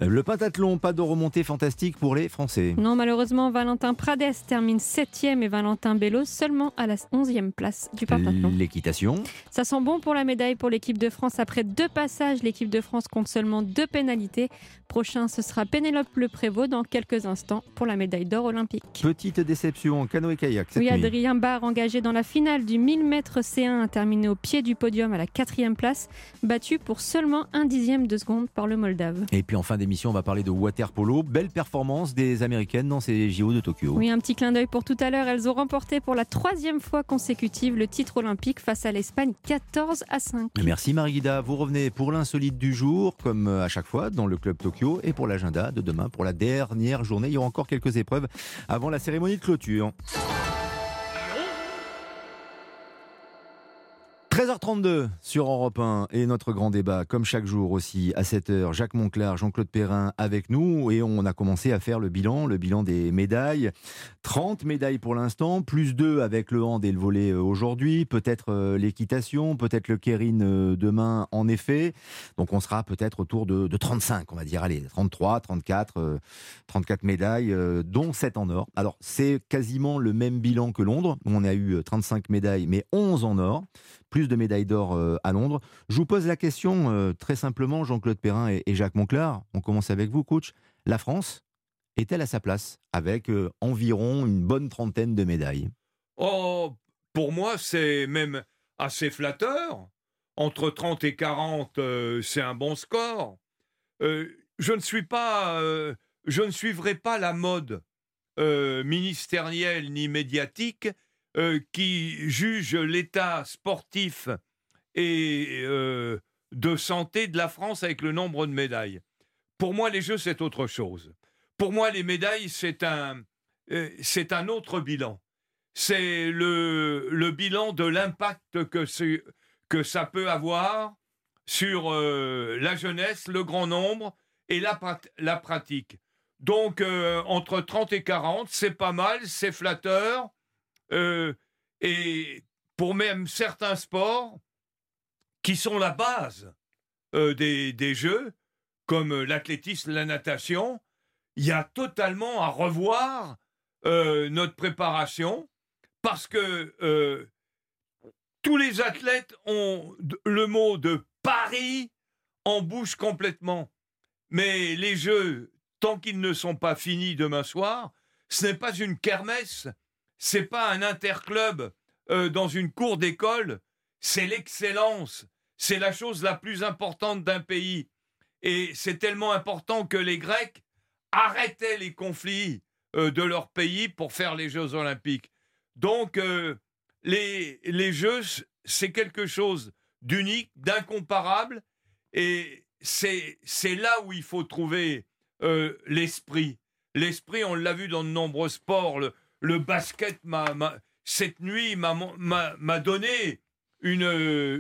Le pentathlon, pas de remontée fantastique pour les Français. Non, malheureusement, Valentin Prades termine 7e et Valentin Bello seulement à la 11e place du pentathlon. L'équitation. Ça sent bon pour la médaille pour l'équipe de France. Après deux passages, l'équipe de France compte seulement deux pénalités. Prochain, ce sera Pénélope Le Prévost dans quelques instants pour la médaille d'or olympique. Petite déception en canoë-kayak. Oui. Adrien Barre, engagé dans la finale du 1000 mètres C1, a terminé au pied du podium à la quatrième place, battu pour seulement un dixième de seconde par le Moldave. Et puis en fin d'émission, on va parler de water polo. Belle performance des Américaines dans ces JO de Tokyo. Oui, un petit clin d'œil pour tout à l'heure. Elles ont remporté pour la troisième fois consécutive le titre olympique face à l'Espagne 14 à 5. Merci Marie-Guida. Vous revenez pour l'insolite du jour, comme euh, à chaque fois, dans le Club Tokyo. Et pour l'agenda de demain, pour la dernière journée, il y aura encore quelques épreuves avant la cérémonie de clôture. 13h32 sur Europe 1 et notre grand débat, comme chaque jour aussi à 7h, Jacques Monclar, Jean-Claude Perrin avec nous et on a commencé à faire le bilan, le bilan des médailles. 30 médailles pour l'instant, plus 2 avec le hand et le volet euh, aujourd'hui, peut-être euh, l'équitation, peut-être le kérine euh, demain en effet. Donc on sera peut-être autour de, de 35, on va dire, allez, 33, 34, euh, 34 médailles, dont 7 en or. Alors c'est quasiment le même bilan que Londres, on a eu euh, 35 médailles, mais 11 en or plus de médailles d'or euh, à Londres. Je vous pose la question euh, très simplement, Jean-Claude Perrin et, Jacques Monclar. On commence avec vous, coach. La France est-elle à sa place avec euh, environ une bonne trentaine de médailles? Oh, pour moi, c'est même assez flatteur. Entre 30 et 40, euh, c'est un bon score. Je ne suis pas, je ne suivrai pas la mode ministérielle ni médiatique euh, qui juge l'état sportif et euh, de santé de la France avec le nombre de médailles. Pour moi, les Jeux, c'est autre chose. Pour moi, les médailles, c'est un, euh, un autre bilan. C'est le, le bilan de l'impact que, que ça peut avoir sur la jeunesse, le grand nombre et la, la pratique. Donc, entre 30 et 40, c'est pas mal, c'est flatteur. Euh, et pour même certains sports qui sont la base euh, des, des Jeux, comme euh, l'athlétisme, la natation, il y a totalement à revoir notre préparation parce que tous les athlètes ont le mot de Paris en bouche complètement. Mais les Jeux, tant qu'ils ne sont pas finis demain soir, ce n'est pas une kermesse, c'est pas un interclub euh, dans une cour d'école, c'est l'excellence, c'est la chose la plus importante d'un pays. Et c'est tellement important que les Grecs arrêtaient les conflits euh, de leur pays pour faire les Jeux olympiques. Donc, euh, les, les Jeux, c'est quelque chose d'unique, d'incomparable, et c'est là où il faut trouver l'esprit. L'esprit, on l'a vu dans de nombreux sports. Le basket, m'a- m'a- cette nuit, m'a m'a- m'a donné une,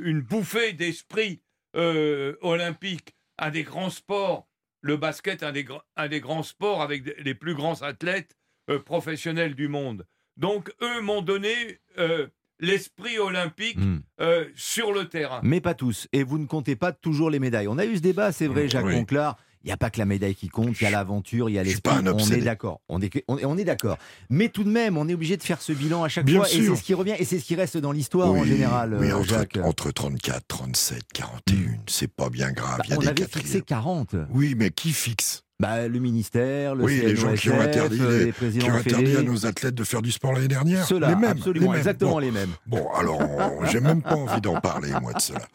une bouffée d'esprit euh, olympique. Un des grands sports, le basket, un des, gr- un des grands sports avec les plus grands athlètes euh, professionnels du monde. Donc, eux m'ont donné euh, l'esprit olympique Hmm. euh, sur le terrain. Mais pas tous. Et vous ne comptez pas toujours les médailles. On a eu ce débat, c'est vrai, Jacques Oui. Monclar. Il n'y a pas que la médaille qui compte, il y a l'aventure, il y a un On est d'accord. On est, on est, d'accord. Mais tout de même, on est obligé de faire ce bilan à chaque Bien fois. Et c'est ce qui revient et c'est ce qui reste dans l'histoire en général, euh, entre, Jacques. entre 34, 37, 41, c'est pas bien grave. Bah, il y a on des avait fixé 40. Oui, mais qui fixe? Bah, le ministère, le Oui, les gens qui ont CNOSF, interdit, euh, les- les présidents qui ont interdit à nos athlètes de faire du sport l'année dernière. Ceux-là, les mêmes, absolument, les mêmes. exactement Bon. les mêmes. Bon, alors, [LAUGHS] j'ai même pas envie d'en parler, moi, de cela.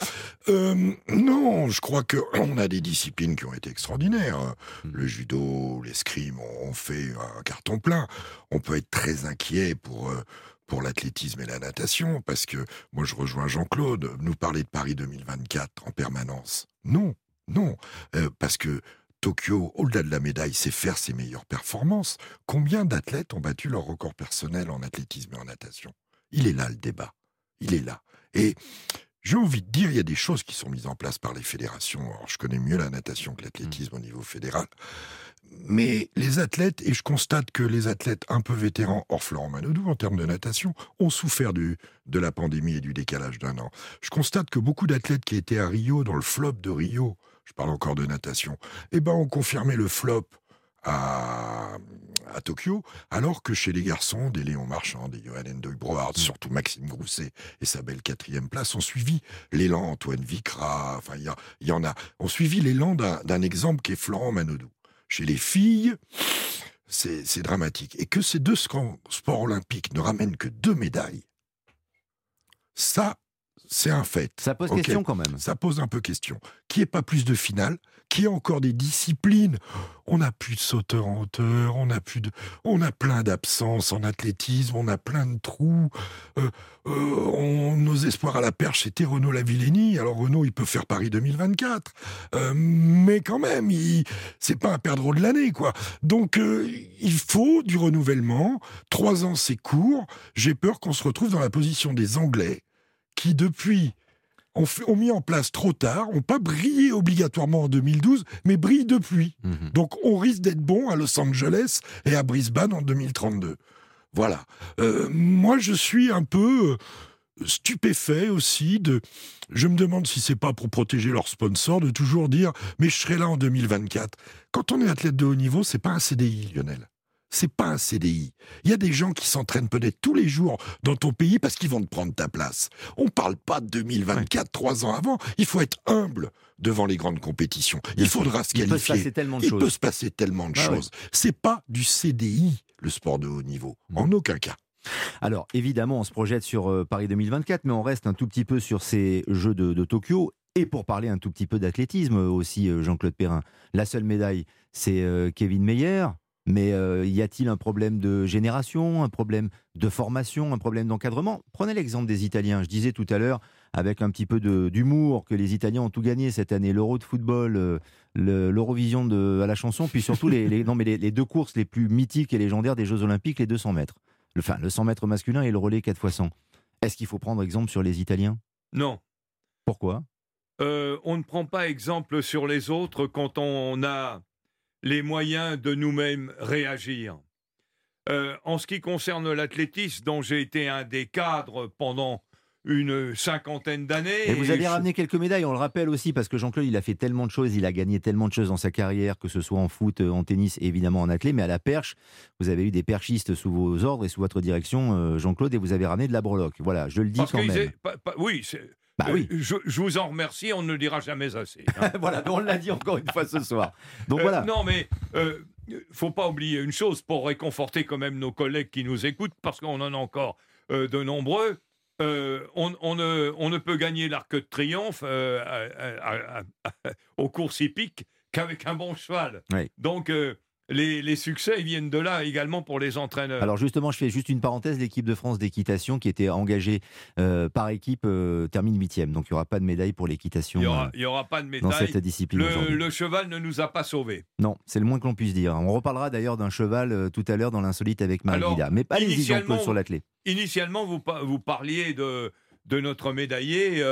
Euh, non, je crois que [CLEARS THROAT] on a des disciplines qui ont été extraordinaires. Hmm. Le judo, l'escrime ont fait un carton plein. On peut être très inquiet pour... euh, pour l'athlétisme et la natation, parce que moi je rejoins Jean-Claude, nous parler de Paris 2024 en permanence. Non, non, euh, parce que Tokyo, au-delà de la médaille, c'est faire ses meilleures performances. Combien d'athlètes ont battu leur record personnel en athlétisme et en natation? Il est là le débat. Il est là. Et j'ai envie de dire, il y a des choses qui sont mises en place par les fédérations. Alors, je connais mieux la natation que l'athlétisme au niveau fédéral. Mais les athlètes, et je constate que les athlètes un peu vétérans, hors Florent Manodou en termes de natation, ont souffert du, de la pandémie et du décalage d'un an. Je constate que beaucoup d'athlètes qui étaient à Rio, dans le flop de Rio, je parle encore de natation, eh ben, ont confirmé le flop à, à Tokyo, alors que chez les garçons, des Léon Marchand, des Johan Endoy Brohard, Mm. surtout Maxime Grousset et sa belle quatrième place, ont suivi l'élan Antoine Vicra, enfin, il y, y en a, ont suivi l'élan d'un exemple qui est Florent Manodou. Chez les filles, c'est dramatique. Et que ces deux sports olympiques ne ramènent que deux médailles, ça, c'est un fait. Ça pose question quand même. Ça pose un peu question. Qui est pas plus de finale? Qui a encore des disciplines? On n'a plus de sauteurs en hauteur, on a plus de, on a plein d'absences en athlétisme, on a plein de trous. Euh, euh, on- nos espoirs à la perche, c'était Renaud Lavillenie. Alors Renaud, il peut faire Paris 2024, Euh, mais quand même, il, c'est pas un perdreau de l'année, quoi. Donc il faut du renouvellement. Trois ans, c'est court. J'ai peur qu'on se retrouve dans la position des Anglais qui depuis ont, fait- ont mis en place trop tard, ont pas brillé obligatoirement en 2012, mais brillent depuis. Mhm. Donc on risque d'être bon à Los Angeles et à Brisbane en 2032. Voilà. Euh, moi, je suis un peu euh, stupéfait aussi de. Je me demande si c'est pas pour protéger leurs sponsors de toujours dire mais je serai là en 2024. Quand on est athlète de haut niveau, c'est pas un CDI, Lionel. C'est pas un CDI. Il y a des gens qui s'entraînent peut-être tous les jours dans ton pays parce qu'ils vont te prendre ta place. On parle pas de 2024, trois ans avant. Il faut être humble devant les grandes compétitions. Il faudra se Il peut se qualifier. passer tellement de Il choses. peut se passer tellement de Ah ouais. choses. C'est pas du CDI, le sport de haut niveau. Mm. En aucun cas. Alors, évidemment, on se projette sur euh, Paris 2024, mais on reste un tout petit peu sur ces Jeux de, de Tokyo. Et pour parler un tout petit peu d'athlétisme euh, aussi, euh, Jean-Claude Perrin, la seule médaille, c'est Kevin Meyer. Mais euh, y a-t-il un problème de génération, un problème de formation, un problème d'encadrement? Prenez l'exemple des Italiens. Je disais tout à l'heure, avec un petit peu d'humour, que les Italiens ont tout gagné cette année. L'Euro de football, euh, le- l'Eurovision à la chanson, puis surtout les, les- non, mais les, les deux courses les plus mythiques et légendaires des Jeux Olympiques, les 200 mètres. Le, enfin, le 100 mètres masculin et le relais 4 x 100. Est-ce qu'il faut prendre exemple sur les Italiens? Non. Pourquoi? Euh, on ne prend pas exemple sur les autres quand on a les moyens de nous-mêmes réagir. Euh, en ce qui concerne l'athlétisme, dont j'ai été un des cadres pendant une cinquantaine d'années. Et vous avez je- ramené quelques médailles, on le rappelle aussi, parce que Jean-Claude, il a fait tellement de choses, il a gagné tellement de choses dans sa carrière, que ce soit en foot, euh, en tennis et évidemment en athlé, mais à la perche, vous avez eu des perchistes sous vos ordres et sous votre direction, euh, Jean-Claude, et vous avez ramené de la breloque. Voilà, je le dis Parce quand qu'ils même. aient- oui, c'est- Bah oui. euh, je, je vous en remercie, on ne le dira jamais assez. hein. [LAUGHS] voilà, on l'a dit encore une fois ce soir. Donc Euh, voilà. Non, mais euh, faut pas oublier une chose pour réconforter quand même nos collègues qui nous écoutent, parce qu'on en a encore euh, de nombreux. Euh, on, on ne, on ne peut gagner l'arc de triomphe à- à- à- à- aux courses hippiques qu'avec un bon cheval. Oui. Donc euh, les, les succès ils viennent de là également pour les entraîneurs. Alors justement, je fais juste une parenthèse. L'équipe de France d'équitation qui était engagée euh, par équipe euh, termine huitième. Donc il n'y aura pas de médaille pour l'équitation il n'y aura, euh, aura pas de dans médaille. cette discipline Le, le cheval ne nous a pas sauvés. Non, c'est le moins que l'on puisse dire. On reparlera d'ailleurs d'un cheval tout à l'heure dans l'insolite avec Marie Alors. Mais allez-y initialement, Jean-Claude sur l'athlé. Initialement, vous, pa- vous parliez de, de notre médaillé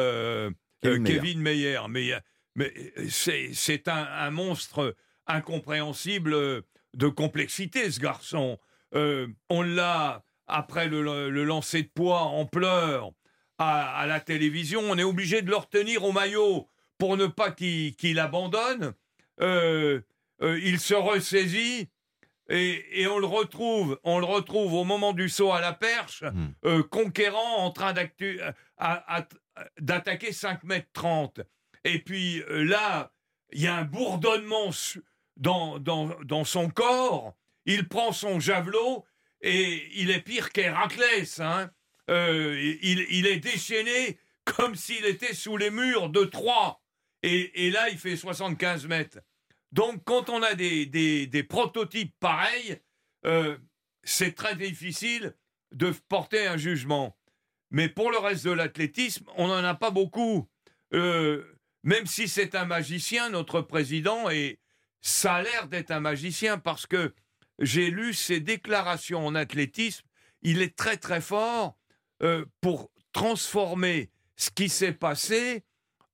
Kevin Meyer. Mais, mais c'est c'est un, un monstre incompréhensible de complexité, ce garçon. Euh, on l'a, après le, le lancer de poids en pleurs à, à la télévision, on est obligé de le retenir au maillot pour ne pas qu'il abandonne. Euh, euh, il se ressaisit et, et on le retrouve, on le retrouve au moment du saut à la perche, Hmm. euh, conquérant, en train d'attaquer 5 mètres 30. Et puis euh, là, il y a un bourdonnement su- dans, dans, dans son corps. Il prend son javelot et il est pire qu'Héraclès. Hein. Euh, il, il est déchaîné comme s'il était sous les murs de Troie. Et, et là, il fait 75 mètres. Donc, quand on a des, des, des prototypes pareils, euh, c'est très difficile de porter un jugement. Mais pour le reste de l'athlétisme, on n'en a pas beaucoup. Euh, même si c'est un magicien, notre président, et ça a l'air d'être un magicien parce que j'ai lu ses déclarations en athlétisme. Il est très très fort euh, pour transformer ce qui s'est passé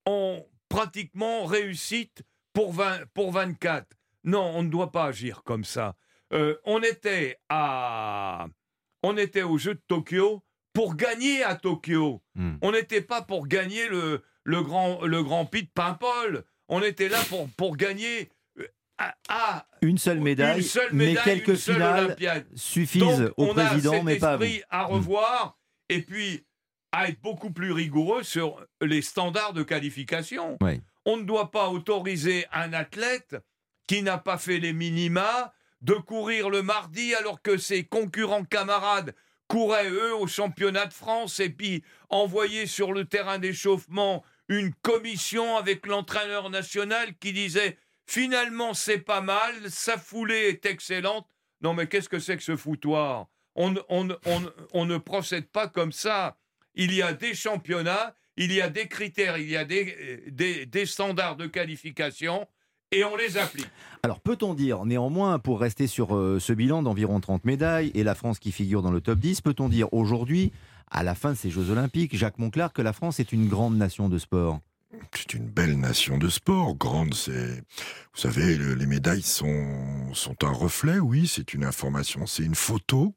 en pratiquement réussite pour, 20, pour 24. Non, on ne doit pas agir comme ça. Euh, on était à, on était au jeu de Tokyo pour gagner à Tokyo. Hmm. On n'était pas pour gagner le, le grand, le grand prix de Paimpol. On était là pour, pour gagner Une seule médaille, une seule mais quelques finales Olympiade. suffisent Donc, au on président, a cet mais pas à vous. à revoir et puis à être beaucoup plus rigoureux sur les standards de qualification. On ne doit pas autoriser un athlète qui n'a pas fait les minima de courir le mardi alors que ses concurrents camarades couraient eux au championnat de France et puis envoyer sur le terrain d'échauffement une commission avec l'entraîneur national qui disait finalement c'est pas mal, sa foulée est excellente. Non mais qu'est-ce que c'est que ce foutoir? On, ne- procède pas comme ça. Il y a des championnats, il y a des critères, il y a des standards de qualification et on les applique. Alors peut-on dire néanmoins, pour rester sur euh, ce bilan d'environ 30 médailles et la France qui figure dans le top 10, peut-on dire aujourd'hui, à la fin de ces Jeux Olympiques, Jacques Monclar, que la France est une grande nation de sport? C'est une belle nation de sport. Grande, c'est. Vous savez, le- les médailles sont, sont un reflet, oui, c'est une information, c'est une photo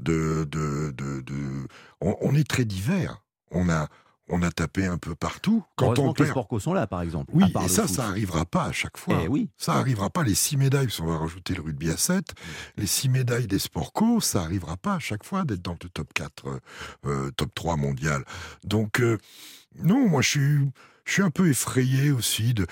de. de, de, de- On, on est très divers. On a, on a tapé un peu partout. Quand on que les perd. sports co sont là, par exemple. Oui, et ça, foot. ça arrivera pas à chaque fois. Eh oui. Ça arrivera pas. Les six médailles, parce qu'on va rajouter le rugby à 7, les six médailles des sports co, ça arrivera pas à chaque fois d'être dans le top 4, euh, euh, top 3 mondial. Donc, euh, non, moi, je suis, je suis un peu effrayé aussi de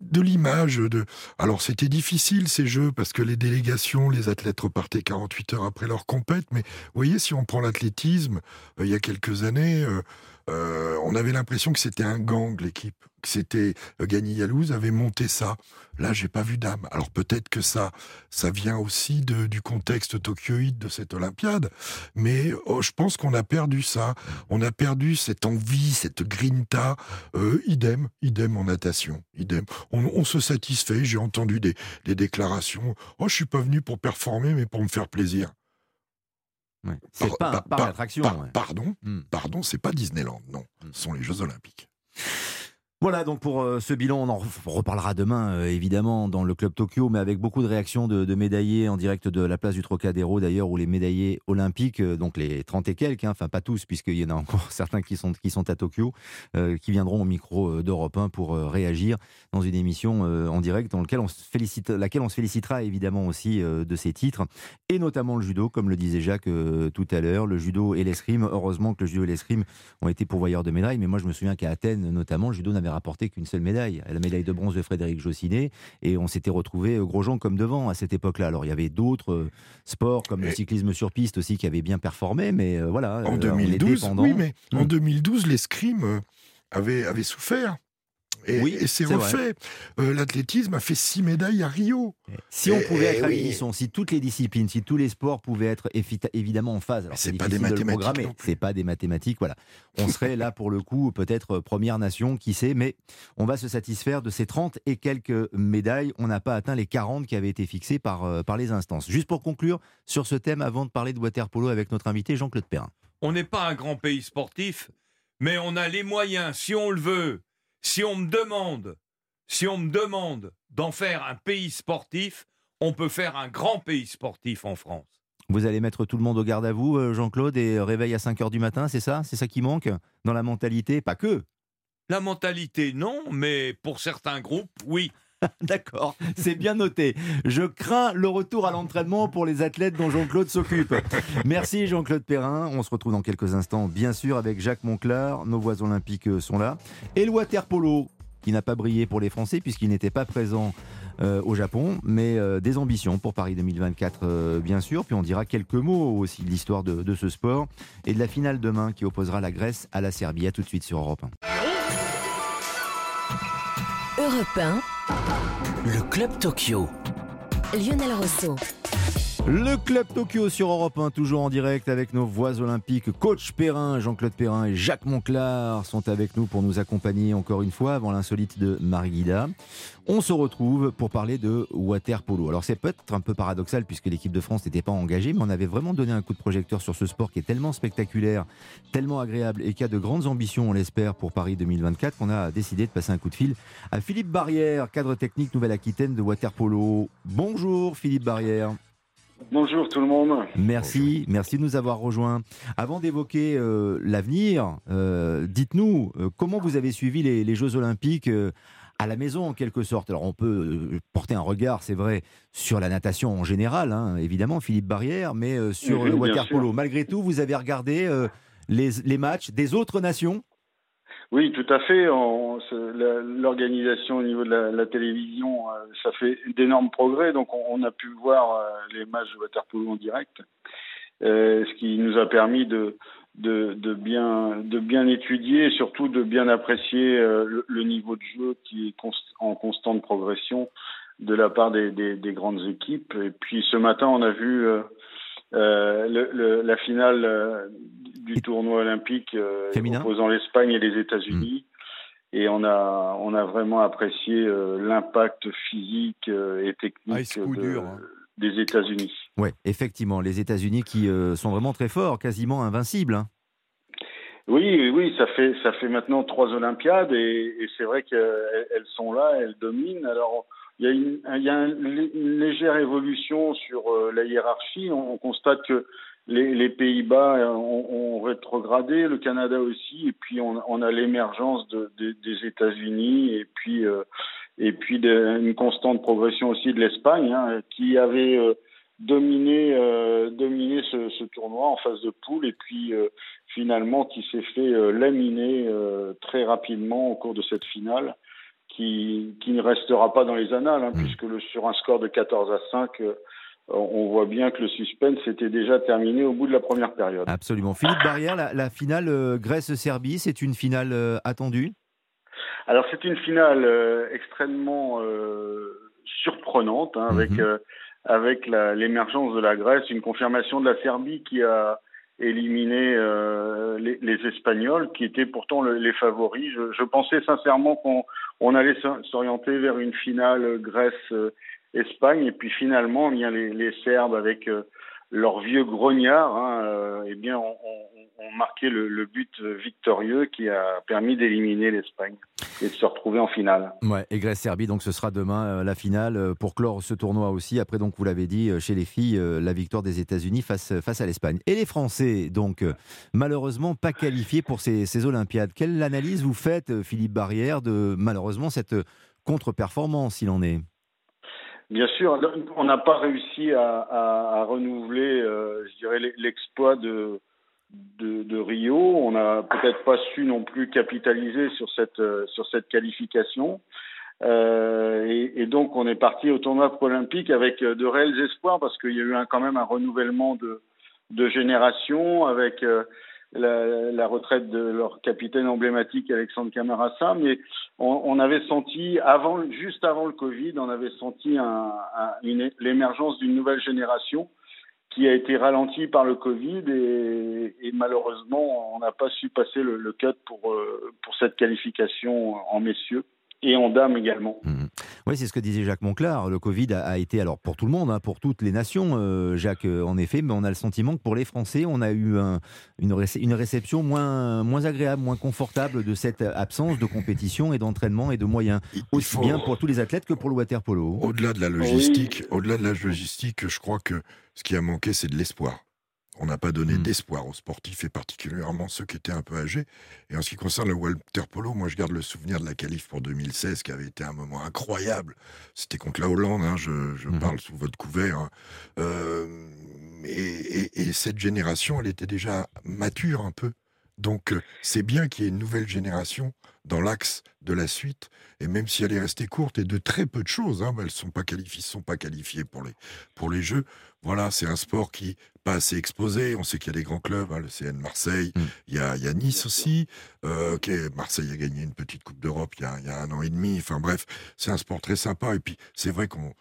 de l'image de alors c'était difficile ces jeux parce que les délégations les athlètes repartaient 48 heures après leur compète mais vous voyez si on prend l'athlétisme euh, il y a quelques années euh, euh, on avait l'impression que c'était un gang l'équipe que c'était euh, Gagny Yalouz avait monté ça. Là j'ai pas vu d'âme. Alors peut-être que ça ça vient aussi du contexte tokyoïde de cette olympiade mais oh, je pense qu'on a perdu ça. On a perdu cette envie cette grinta euh, idem idem en natation idem. On, on se satisfait j'ai entendu des, des déclarations. Oh je suis pas venu pour performer mais pour me faire plaisir Ouais. C'est Par- pas un par- parc par- d'attraction. par- ouais. pardon Hmm. pardon c'est pas Disneyland non ce sont les Jeux Olympiques Voilà donc pour euh, ce bilan, on en re- reparlera demain euh, évidemment dans le club Tokyo, mais avec beaucoup de réactions de, médaillés en direct de la place du Trocadéro d'ailleurs, où les médaillés olympiques, euh, donc les 30 et quelques, hein, enfin pas tous puisqu'il y en a encore [LAUGHS] certains qui sont, qui sont à Tokyo, qui viendront au micro d'Europe 1 pour réagir dans une émission en direct dans lequel on félicite, laquelle on se félicitera évidemment aussi de ces titres, et notamment le judo, comme le disait Jacques tout à l'heure, le judo et l'escrime. Heureusement que le judo et l'escrime ont été pourvoyeurs de médailles, mais moi je me souviens qu'à Athènes notamment, le judo n'avait rapporté qu'une seule médaille, la médaille de bronze de Frédéric Jossinet, et on s'était retrouvé Grosjean comme devant à cette époque-là. Alors il y avait d'autres euh, sports comme le cyclisme sur piste aussi qui avaient bien performé, mais euh, voilà, en euh, on 2012 était pendant. oui mais en Hmm. 2012 l'escrime euh, avait avait souffert et, Oui, et c'est refait Euh, l'athlétisme a fait six médailles à Rio Si on pouvait être à oui. l'unisson, si toutes les disciplines, si tous les sports pouvaient être évidemment en phase, alors c'est pas des de mathématiques c'est pas des mathématiques, voilà. On serait là pour le coup peut-être première nation, qui sait, mais on va se satisfaire de ces 30 et quelques médailles. On n'a pas atteint les 40 qui avaient été fixées par, euh, par les instances. Juste pour conclure sur ce thème, avant de parler de waterpolo avec notre invité Jean-Claude Perrin. On n'est pas un grand pays sportif, mais on a les moyens, si on le veut, si on me demande, si on me demande d'en faire un pays sportif, on peut faire un grand pays sportif en France. Vous allez mettre tout le monde au garde à vous, euh, Jean-Claude, et réveil à 5 heures du matin, c'est ça? C'est ça qui manque dans la mentalité? Pas que La mentalité, non, mais pour certains groupes, oui. [LAUGHS] D'accord, c'est bien noté. Je crains le retour à l'entraînement pour les athlètes dont Jean-Claude s'occupe. Merci Jean-Claude Perrin. On se retrouve dans quelques instants, bien sûr, avec Jacques Monclar. Nos voix olympiques euh, sont là. Et le waterpolo, qui n'a pas brillé pour les Français puisqu'il n'était pas présent euh, au Japon, mais euh, des ambitions pour Paris 2024, euh, bien sûr. Puis on dira quelques mots aussi de l'histoire de, de ce sport et de la finale demain qui opposera la Grèce à la Serbie. À tout de suite sur Europe 1. Europe 1, Le Club Tokyo. Lionel Rousseau. Le Club Tokyo sur Europe 1, toujours en direct avec nos voix olympiques. Coach Perrin, Jean-Claude Perrin et Jacques Monclar sont avec nous pour nous accompagner encore une fois avant l'insolite de Marie Guida. On se retrouve pour parler de water polo. Alors c'est peut-être un peu paradoxal puisque l'équipe de France n'était pas engagée, mais on avait vraiment donné un coup de projecteur sur ce sport qui est tellement spectaculaire, tellement agréable et qui a de grandes ambitions, on l'espère, pour Paris 2024 qu'on a décidé de passer un coup de fil à Philippe Barrière, cadre technique Nouvelle-Aquitaine de water polo. Bonjour Philippe Barrière. Bonjour tout le monde. Merci, merci de nous avoir rejoints. Avant d'évoquer euh, l'avenir, euh, dites-nous euh, comment vous avez suivi les, Jeux Olympiques à la maison en quelque sorte? Alors on peut porter un regard, c'est vrai, sur la natation en général, hein, évidemment, Philippe Barrière, mais sur le water polo. Malgré tout, vous avez regardé les, les matchs des autres nations? Oui, tout à fait. L'organisation au niveau de la, télévision, euh, ça fait d'énormes progrès. Donc, on, a pu voir euh, les matchs de waterpolo en direct, euh, ce qui nous a permis de, bien, étudier et surtout de bien apprécier le, niveau de jeu qui est en constante progression de la part des, grandes équipes. Et puis, ce matin, on a vu le, la finale du tournoi olympique euh, opposant l'Espagne et les États-Unis. Hmm. Et on a, on a vraiment apprécié euh, l'impact physique euh, et technique hein. des États-Unis. Oui, effectivement, les États-Unis qui sont vraiment très forts, quasiment invincibles. Hein. Oui, oui, ça fait ça fait maintenant trois Olympiades et, c'est vrai qu'elles sont là, elles dominent. Alors il y a une, il y a une légère évolution sur la hiérarchie. On constate que les, Pays-Bas euh, ont, rétrogradé, le Canada aussi, et puis on, a l'émergence des États-Unis, et puis euh, et puis une constante progression aussi de l'Espagne, hein, qui avait euh, dominé dominé ce, tournoi en phase de poule, et puis finalement qui s'est fait laminer très rapidement au cours de cette finale. Qui, qui ne restera pas dans les annales, hein, mmh. puisque le, sur un score de 14 à 5, on voit bien que le suspense était déjà terminé au bout de la première période. Absolument. Philippe Barrière, la, finale euh, Grèce-Serbie, c'est une finale euh, attendue? Alors c'est une finale euh, extrêmement surprenante, hein, avec, mhm. avec l'émergence de la Grèce, une confirmation de la Serbie qui a éliminé les, Espagnols, qui étaient pourtant les favoris. Je, pensais sincèrement qu'on allait s'orienter vers une finale Grèce Espagne. Et puis finalement, eh bien les, les Serbes avec euh, leur vieux grognard, hein, euh, eh bien, ont, marqué le, but victorieux qui a permis d'éliminer l'Espagne et de se retrouver en finale. Ouais, et Grèce-Serbie, donc ce sera demain euh, la finale pour clore ce tournoi aussi. Après, donc vous l'avez dit, chez les filles, la victoire des États-Unis face, face à l'Espagne. Et les Français, donc malheureusement pas qualifiés pour ces, ces Olympiades. Quelle analyse vous faites, Philippe Barrière, de malheureusement cette contre-performance, s'il en est? Bien sûr, on n'a pas réussi à, renouveler, euh, je dirais, l'exploit de, de, Rio. On n'a peut-être pas su non plus capitaliser sur cette, euh, sur cette qualification. Euh, et, donc, on est parti au tournoi olympique avec de réels espoirs parce qu'il y a eu quand même un renouvellement de, de génération avec la, retraite de leur capitaine emblématique Alexandre Camarasa, mais on, avait senti avant, juste avant le Covid, on avait senti l'émergence d'une nouvelle génération qui a été ralentie par le Covid et, malheureusement on n'a pas su passer le, le cut pour, euh, pour cette qualification en messieurs et en dames également. Mmh. Oui, c'est ce que disait Jacques Monclar. Le Covid a, été, alors pour tout le monde, hein, pour toutes les nations, euh, Jacques, euh, en effet, mais on a le sentiment que pour les Français, on a eu une, réception moins, moins agréable, moins confortable de cette absence de compétition et d'entraînement et de moyens, aussi bien pour tous les athlètes que pour le water polo. Au-delà de la logistique, au-delà de la logistique, je crois que ce qui a manqué, c'est de l'espoir. On n'a pas donné mmh. d'espoir aux sportifs et particulièrement ceux qui étaient un peu âgés. Et en ce qui concerne le Walter Polo, moi je garde le souvenir de la qualif pour 2016 qui avait été un moment incroyable. C'était contre la Hollande, hein, je, mmh parle sous votre couvert. Hein. Euh, et, cette génération, elle était déjà mature un peu. Donc euh, c'est bien qu'il y ait une nouvelle génération dans l'axe de la suite. Et même si elle est restée courte et de très peu de choses, hein, elles ne sont pas qualifiées, sont pas qualifiées pour les, pour les Jeux. Voilà, c'est un sport qui pas assez exposé. On sait qu'il y a des grands clubs, hein, le CN Marseille, mm. il, y a, Nice aussi. Euh, Marseille a gagné une petite Coupe d'Europe il, y a un an et demi. Enfin bref, c'est un sport très sympa. Et puis c'est vrai qu'on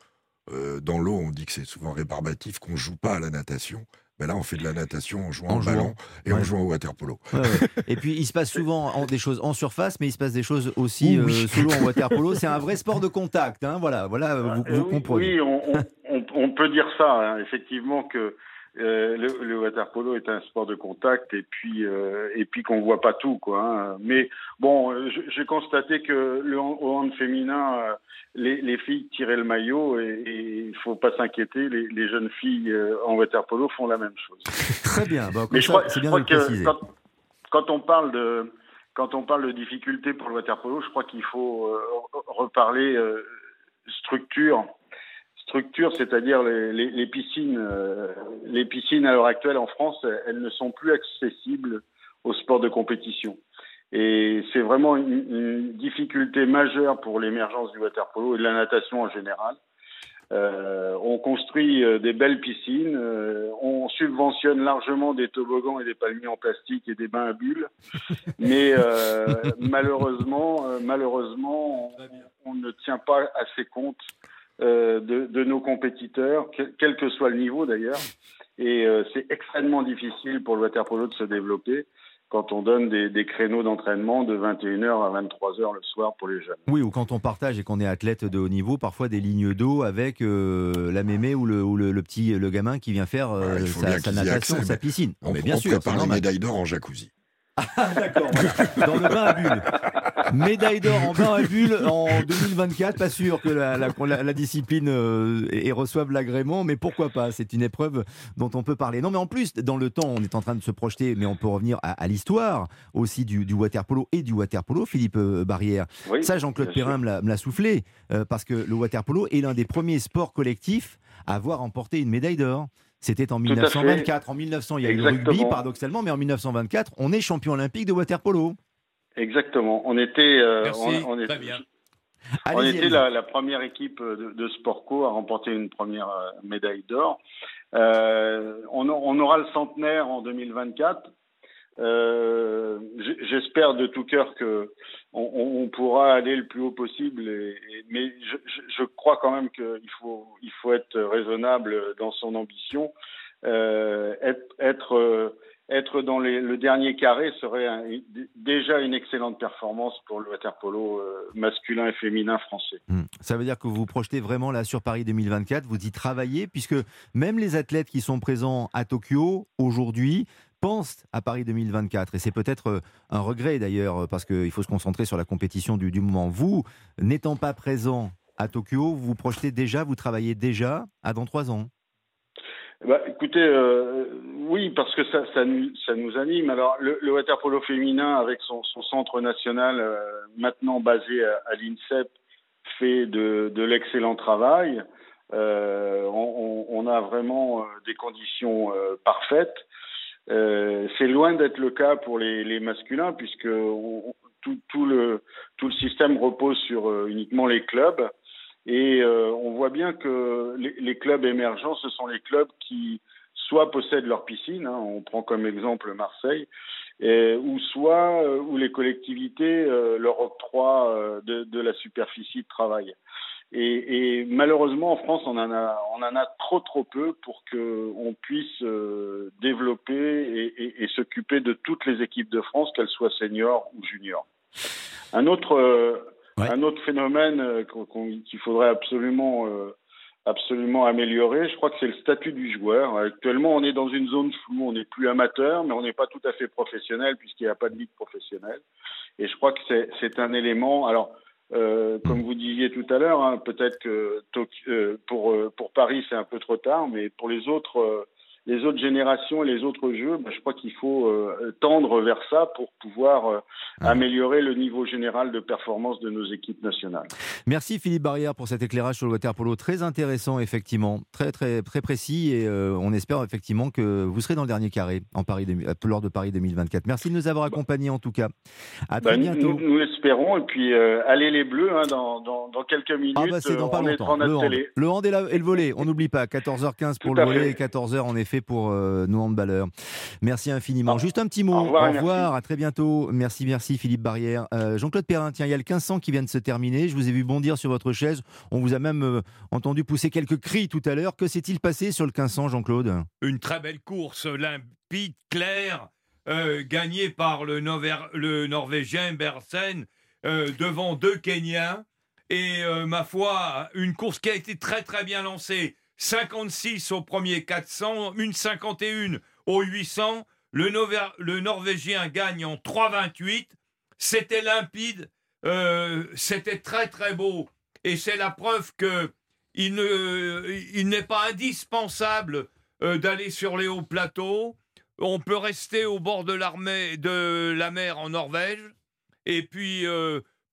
euh, dans l'eau, on dit que c'est souvent rébarbatif, qu'on joue pas à la natation. Ben là, on fait de la natation en jouant En en jouant. ballon et en Ouais. jouant au water polo. Ouais, ouais. [LAUGHS] Et puis il se passe souvent en- des choses en surface, mais il se passe des choses aussi Oui. euh, sous l'eau en water polo. [LAUGHS] C'est un vrai sport de contact. hein, voilà, voilà, vous, Euh, vous comprenez. Oui, on, on- on- on peut dire ça, hein, effectivement, que euh, le, le water polo est un sport de contact et puis euh, et puis qu'on voit pas tout, quoi. hein. Mais bon, euh, j'ai constaté que le hand- au hand féminin, euh, les, les filles tiraient le maillot et il faut pas s'inquiéter, les, les jeunes filles en water polo font la même chose. [LAUGHS] Très bien. Bon, Mais je crois, je bien que quand, quand on parle de quand on parle de difficultés pour le water polo, je crois qu'il faut reparler structure. Structure, c'est-à-dire les, les- les piscines. euh, les piscines à l'heure actuelle en France, elles, ne sont plus accessibles au sport de compétition. Et c'est vraiment une, une difficulté majeure pour l'émergence du water polo et de la natation en général. Euh, on construit euh, des belles piscines, euh, on subventionne largement des toboggans et des palmiers en plastique et des bains à bulles, [LAUGHS] mais euh, malheureusement, euh, malheureusement, on, on ne tient pas assez compte de, de nos compétiteurs, quel, quel que soit le niveau d'ailleurs, et euh, c'est extrêmement difficile pour le water polo de se développer quand on donne des, des créneaux d'entraînement de 21h à 23h le soir pour les jeunes. Oui, ou quand on partage et qu'on est athlète de haut niveau, parfois des lignes d'eau avec euh, la mémé ou le, ou le, le petit le gamin qui vient faire euh, Ouais, faut sa, sa natation, accès, sa piscine. On, mais bien on sûr, prépare les normal. médailles d'or en jacuzzi. D'accord, voilà. [LAUGHS] Dans le bain à bulles. Médaille d'or en bain à bulles en 2024. Pas sûr que la, la- la- la discipline euh, et, reçoive l'agrément, mais pourquoi pas? C'est une épreuve dont on peut parler. Non, mais en plus, dans le temps, on est en train de se projeter, mais on peut revenir à, à l'histoire aussi du, du water polo et du water polo, Philippe euh, Barrière. Oui, Ça, Jean-Claude Perrin me l'a- soufflé, euh, parce que le water polo est l'un des premiers sports collectifs à avoir remporté une médaille d'or. C'était en Tout à fait. 1924. En 1900, il y a eu le rugby, paradoxalement, mais en 1924, on est champion olympique de water polo. Exactement. On était, euh, Merci, on, on est- très bien. On était la, la première équipe de, de Sportco à remporter une première euh, médaille d'or. Euh, on, on aura le centenaire en 2024. Euh, J'espère de tout cœur que on, pourra aller le plus haut possible, et- et- mais je, je- je crois quand même qu'il faut, il faut être raisonnable dans son ambition. Euh, être, être, euh, être dans le dernier carré serait déjà une excellente performance pour le water polo euh, masculin et féminin français. Hmm. Ça veut dire que vous vous projetez vraiment là sur Paris 2024, vous y travaillez, puisque même les athlètes qui sont présents à Tokyo aujourd'hui pensent à Paris 2024. Et c'est peut-être euh, un regret d'ailleurs, parce qu'il faut se concentrer sur la compétition du, du moment. Vous, n'étant pas présent à Tokyo, vous vous projetez déjà, vous travaillez déjà à dans trois ans. Bah, écoutez, euh, oui, parce que ça, ça, nous, ça nous anime. Alors, le, le water polo féminin, avec son, son centre national euh, maintenant basé à, à l'INSEP, fait de, de l'excellent travail. Euh, on, on- a vraiment euh, des conditions euh, parfaites. Euh, c'est loin d'être le cas pour les, les masculins, puisque tout, tout le, tout le système repose sur uniquement les clubs. Et euh, on voit bien que les, clubs émergents, ce sont les clubs qui soit possèdent leur piscine, hein, on prend comme exemple Marseille, ou soit euh, où les collectivités euh, leur octroient de, la superficie de travail. Et, malheureusement, en France, on en a, trop trop peu pour que on puisse développer et, s'occuper de toutes les équipes de France, qu'elles soient seniors ou juniors. Un autre, Un autre phénomène euh, qu'il faudrait absolument, euh, absolument améliorer, je crois que c'est le statut du joueur. Actuellement, on est dans une zone floue. On n'est plus amateur, mais on n'est pas tout à fait professionnel puisqu'il n'y a pas de ligue professionnelle. Et je crois que c'est- un élément. Alors, euh, comme vous disiez tout à l'heure, hein, peut-être que euh, pour, euh, pour Paris, c'est un peu trop tard, mais pour les autres, euh, les autres générations et les autres jeux, bah, je crois qu'il faut euh, tendre vers ça pour pouvoir euh, améliorer le niveau général de performance de nos équipes nationales. Merci Philippe Barrière pour cet éclairage sur le water polo très intéressant effectivement, très très très précis et euh, on espère effectivement que vous serez dans le dernier carré en Paris lors de Paris 2024. Merci de nous avoir accompagnés en tout cas. À très Bah, bientôt. Nous, nous l'espérons. Et puis, allez les Bleus, hein, dans, dans, dans quelques minutes, Ah bah c'est dans euh, pas on longtemps. Le hand. télé. le hand et, la- et le volet, on n'oublie pas. 14h15 pour Tout le volet et 14h en effet pour euh, nos handballeurs. Merci infiniment. Juste un petit mot. Au revoir, merci. à très bientôt. Merci, merci Philippe Barrière. Euh, Jean-Claude Perrin, tiens, il y a le 1500 qui vient de se terminer. Je vous ai vu bondir sur votre chaise. On vous a même euh, entendu pousser quelques cris tout à l'heure. Que s'est-il passé sur le 1500, Jean-Claude? Une très belle course, limpide, claire, euh, gagnée par le, Nover- le Norvégien Bersen euh, devant deux Kenyans. Et euh, ma foi, une course qui a été très très bien lancée. 56 au premier 400, une 51 au 800. Le, Norvégien gagne en 3,28. C'était limpide, euh, c'était très très beau. Et c'est la preuve que il ne- il n'est pas indispensable euh, d'aller sur les hauts plateaux. On peut rester au bord de, la mer en Norvège. Et puis,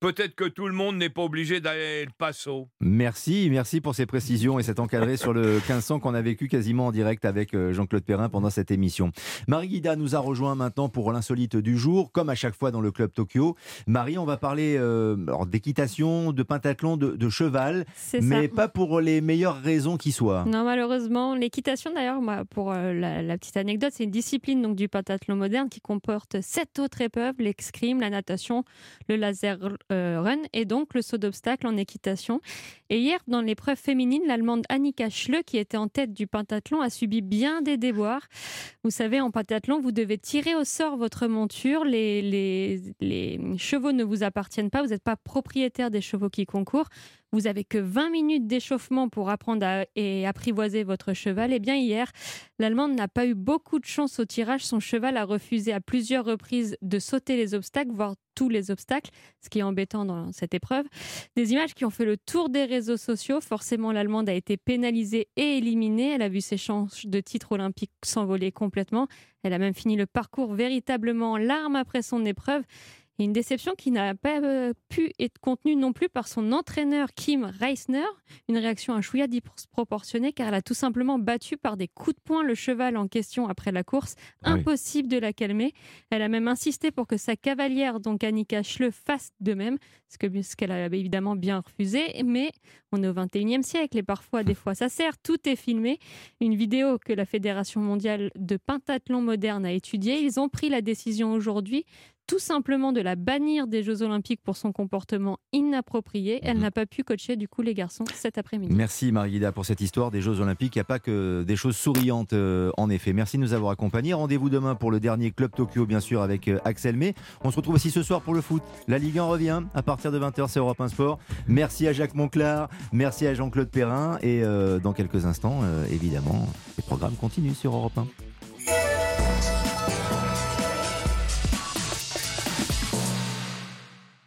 peut-être que tout le monde n'est pas obligé d'aller le Passo. Merci, merci pour ces précisions et cet encadré sur le 1500 qu'on a vécu quasiment en direct avec euh, Jean-Claude Perrin pendant cette émission. Marie Guida nous a rejoint maintenant pour l'insolite du jour, comme à chaque fois dans le Club Tokyo. Marie, on va parler euh, d'équitation, de pentathlon, de, de cheval, mais ça. pas pour les meilleures raisons qui soient. Non, malheureusement, l'équitation, d'ailleurs, moi, pour euh, la, la petite anecdote, c'est une discipline donc du pentathlon moderne qui comporte sept autres épreuves l'escrime, la natation, le laser run et donc le saut d'obstacle en équitation. Et hier, dans l'épreuve féminine, l'Allemande Annika Schle, qui était en tête du pentathlon, a subi bien des déboires. Vous savez, en pentathlon, vous devez tirer au sort votre monture. Les, les chevaux ne vous appartiennent pas. Vous n'êtes pas propriétaire des chevaux qui concourent. Vous avez que 20 minutes d'échauffement pour apprendre à, et apprivoiser votre cheval. Et bien hier, l'Allemande n'a pas eu beaucoup de chance au tirage. Son cheval a refusé à plusieurs reprises de sauter les obstacles, voire tous les obstacles, ce qui est embêtant dans cette épreuve. Des images qui ont fait le tour des réseaux sociaux. Forcément, l'Allemande a été pénalisée et éliminée. Elle a vu ses chances de titre olympique s'envoler complètement. Elle a même fini le parcours véritablement en larmes après son épreuve. Et une déception qui n'a pas euh, pu être contenue non plus par son entraîneur Kim Reisner. Une réaction un chouïa disproportionnée car elle a tout simplement battu par des coups de poing le cheval en question après la course. Ah oui. Impossible de la calmer. Elle a même insisté pour que sa cavalière, donc Annika Schle, fasse de même, ce qu'elle a évidemment bien refusé. Mais on est au 21e siècle et parfois, des fois, ça sert. Tout est filmé. Une vidéo que la Fédération mondiale de pentathlon moderne a étudiée. Ils ont pris la décision aujourd'hui tout simplement de la bannir des Jeux Olympiques pour son comportement inapproprié. Elle n'a pas pu coacher du coup les garçons cet après-midi. Merci Marie Guida pour cette histoire des Jeux Olympiques. Il n'y a pas que des choses souriantes euh, en effet. Merci de nous avoir accompagnés. Rendez-vous demain pour le dernier Club Tokyo, bien sûr, avec euh, Axel May. On se retrouve aussi ce soir pour le foot. La Ligue 1 revient à partir de 20h, c'est Europe 1 Sport. Merci à Jacques Monclar, merci à Jean-Claude Perrin. Et euh, dans quelques instants, évidemment, les programmes continuent sur Europe 1.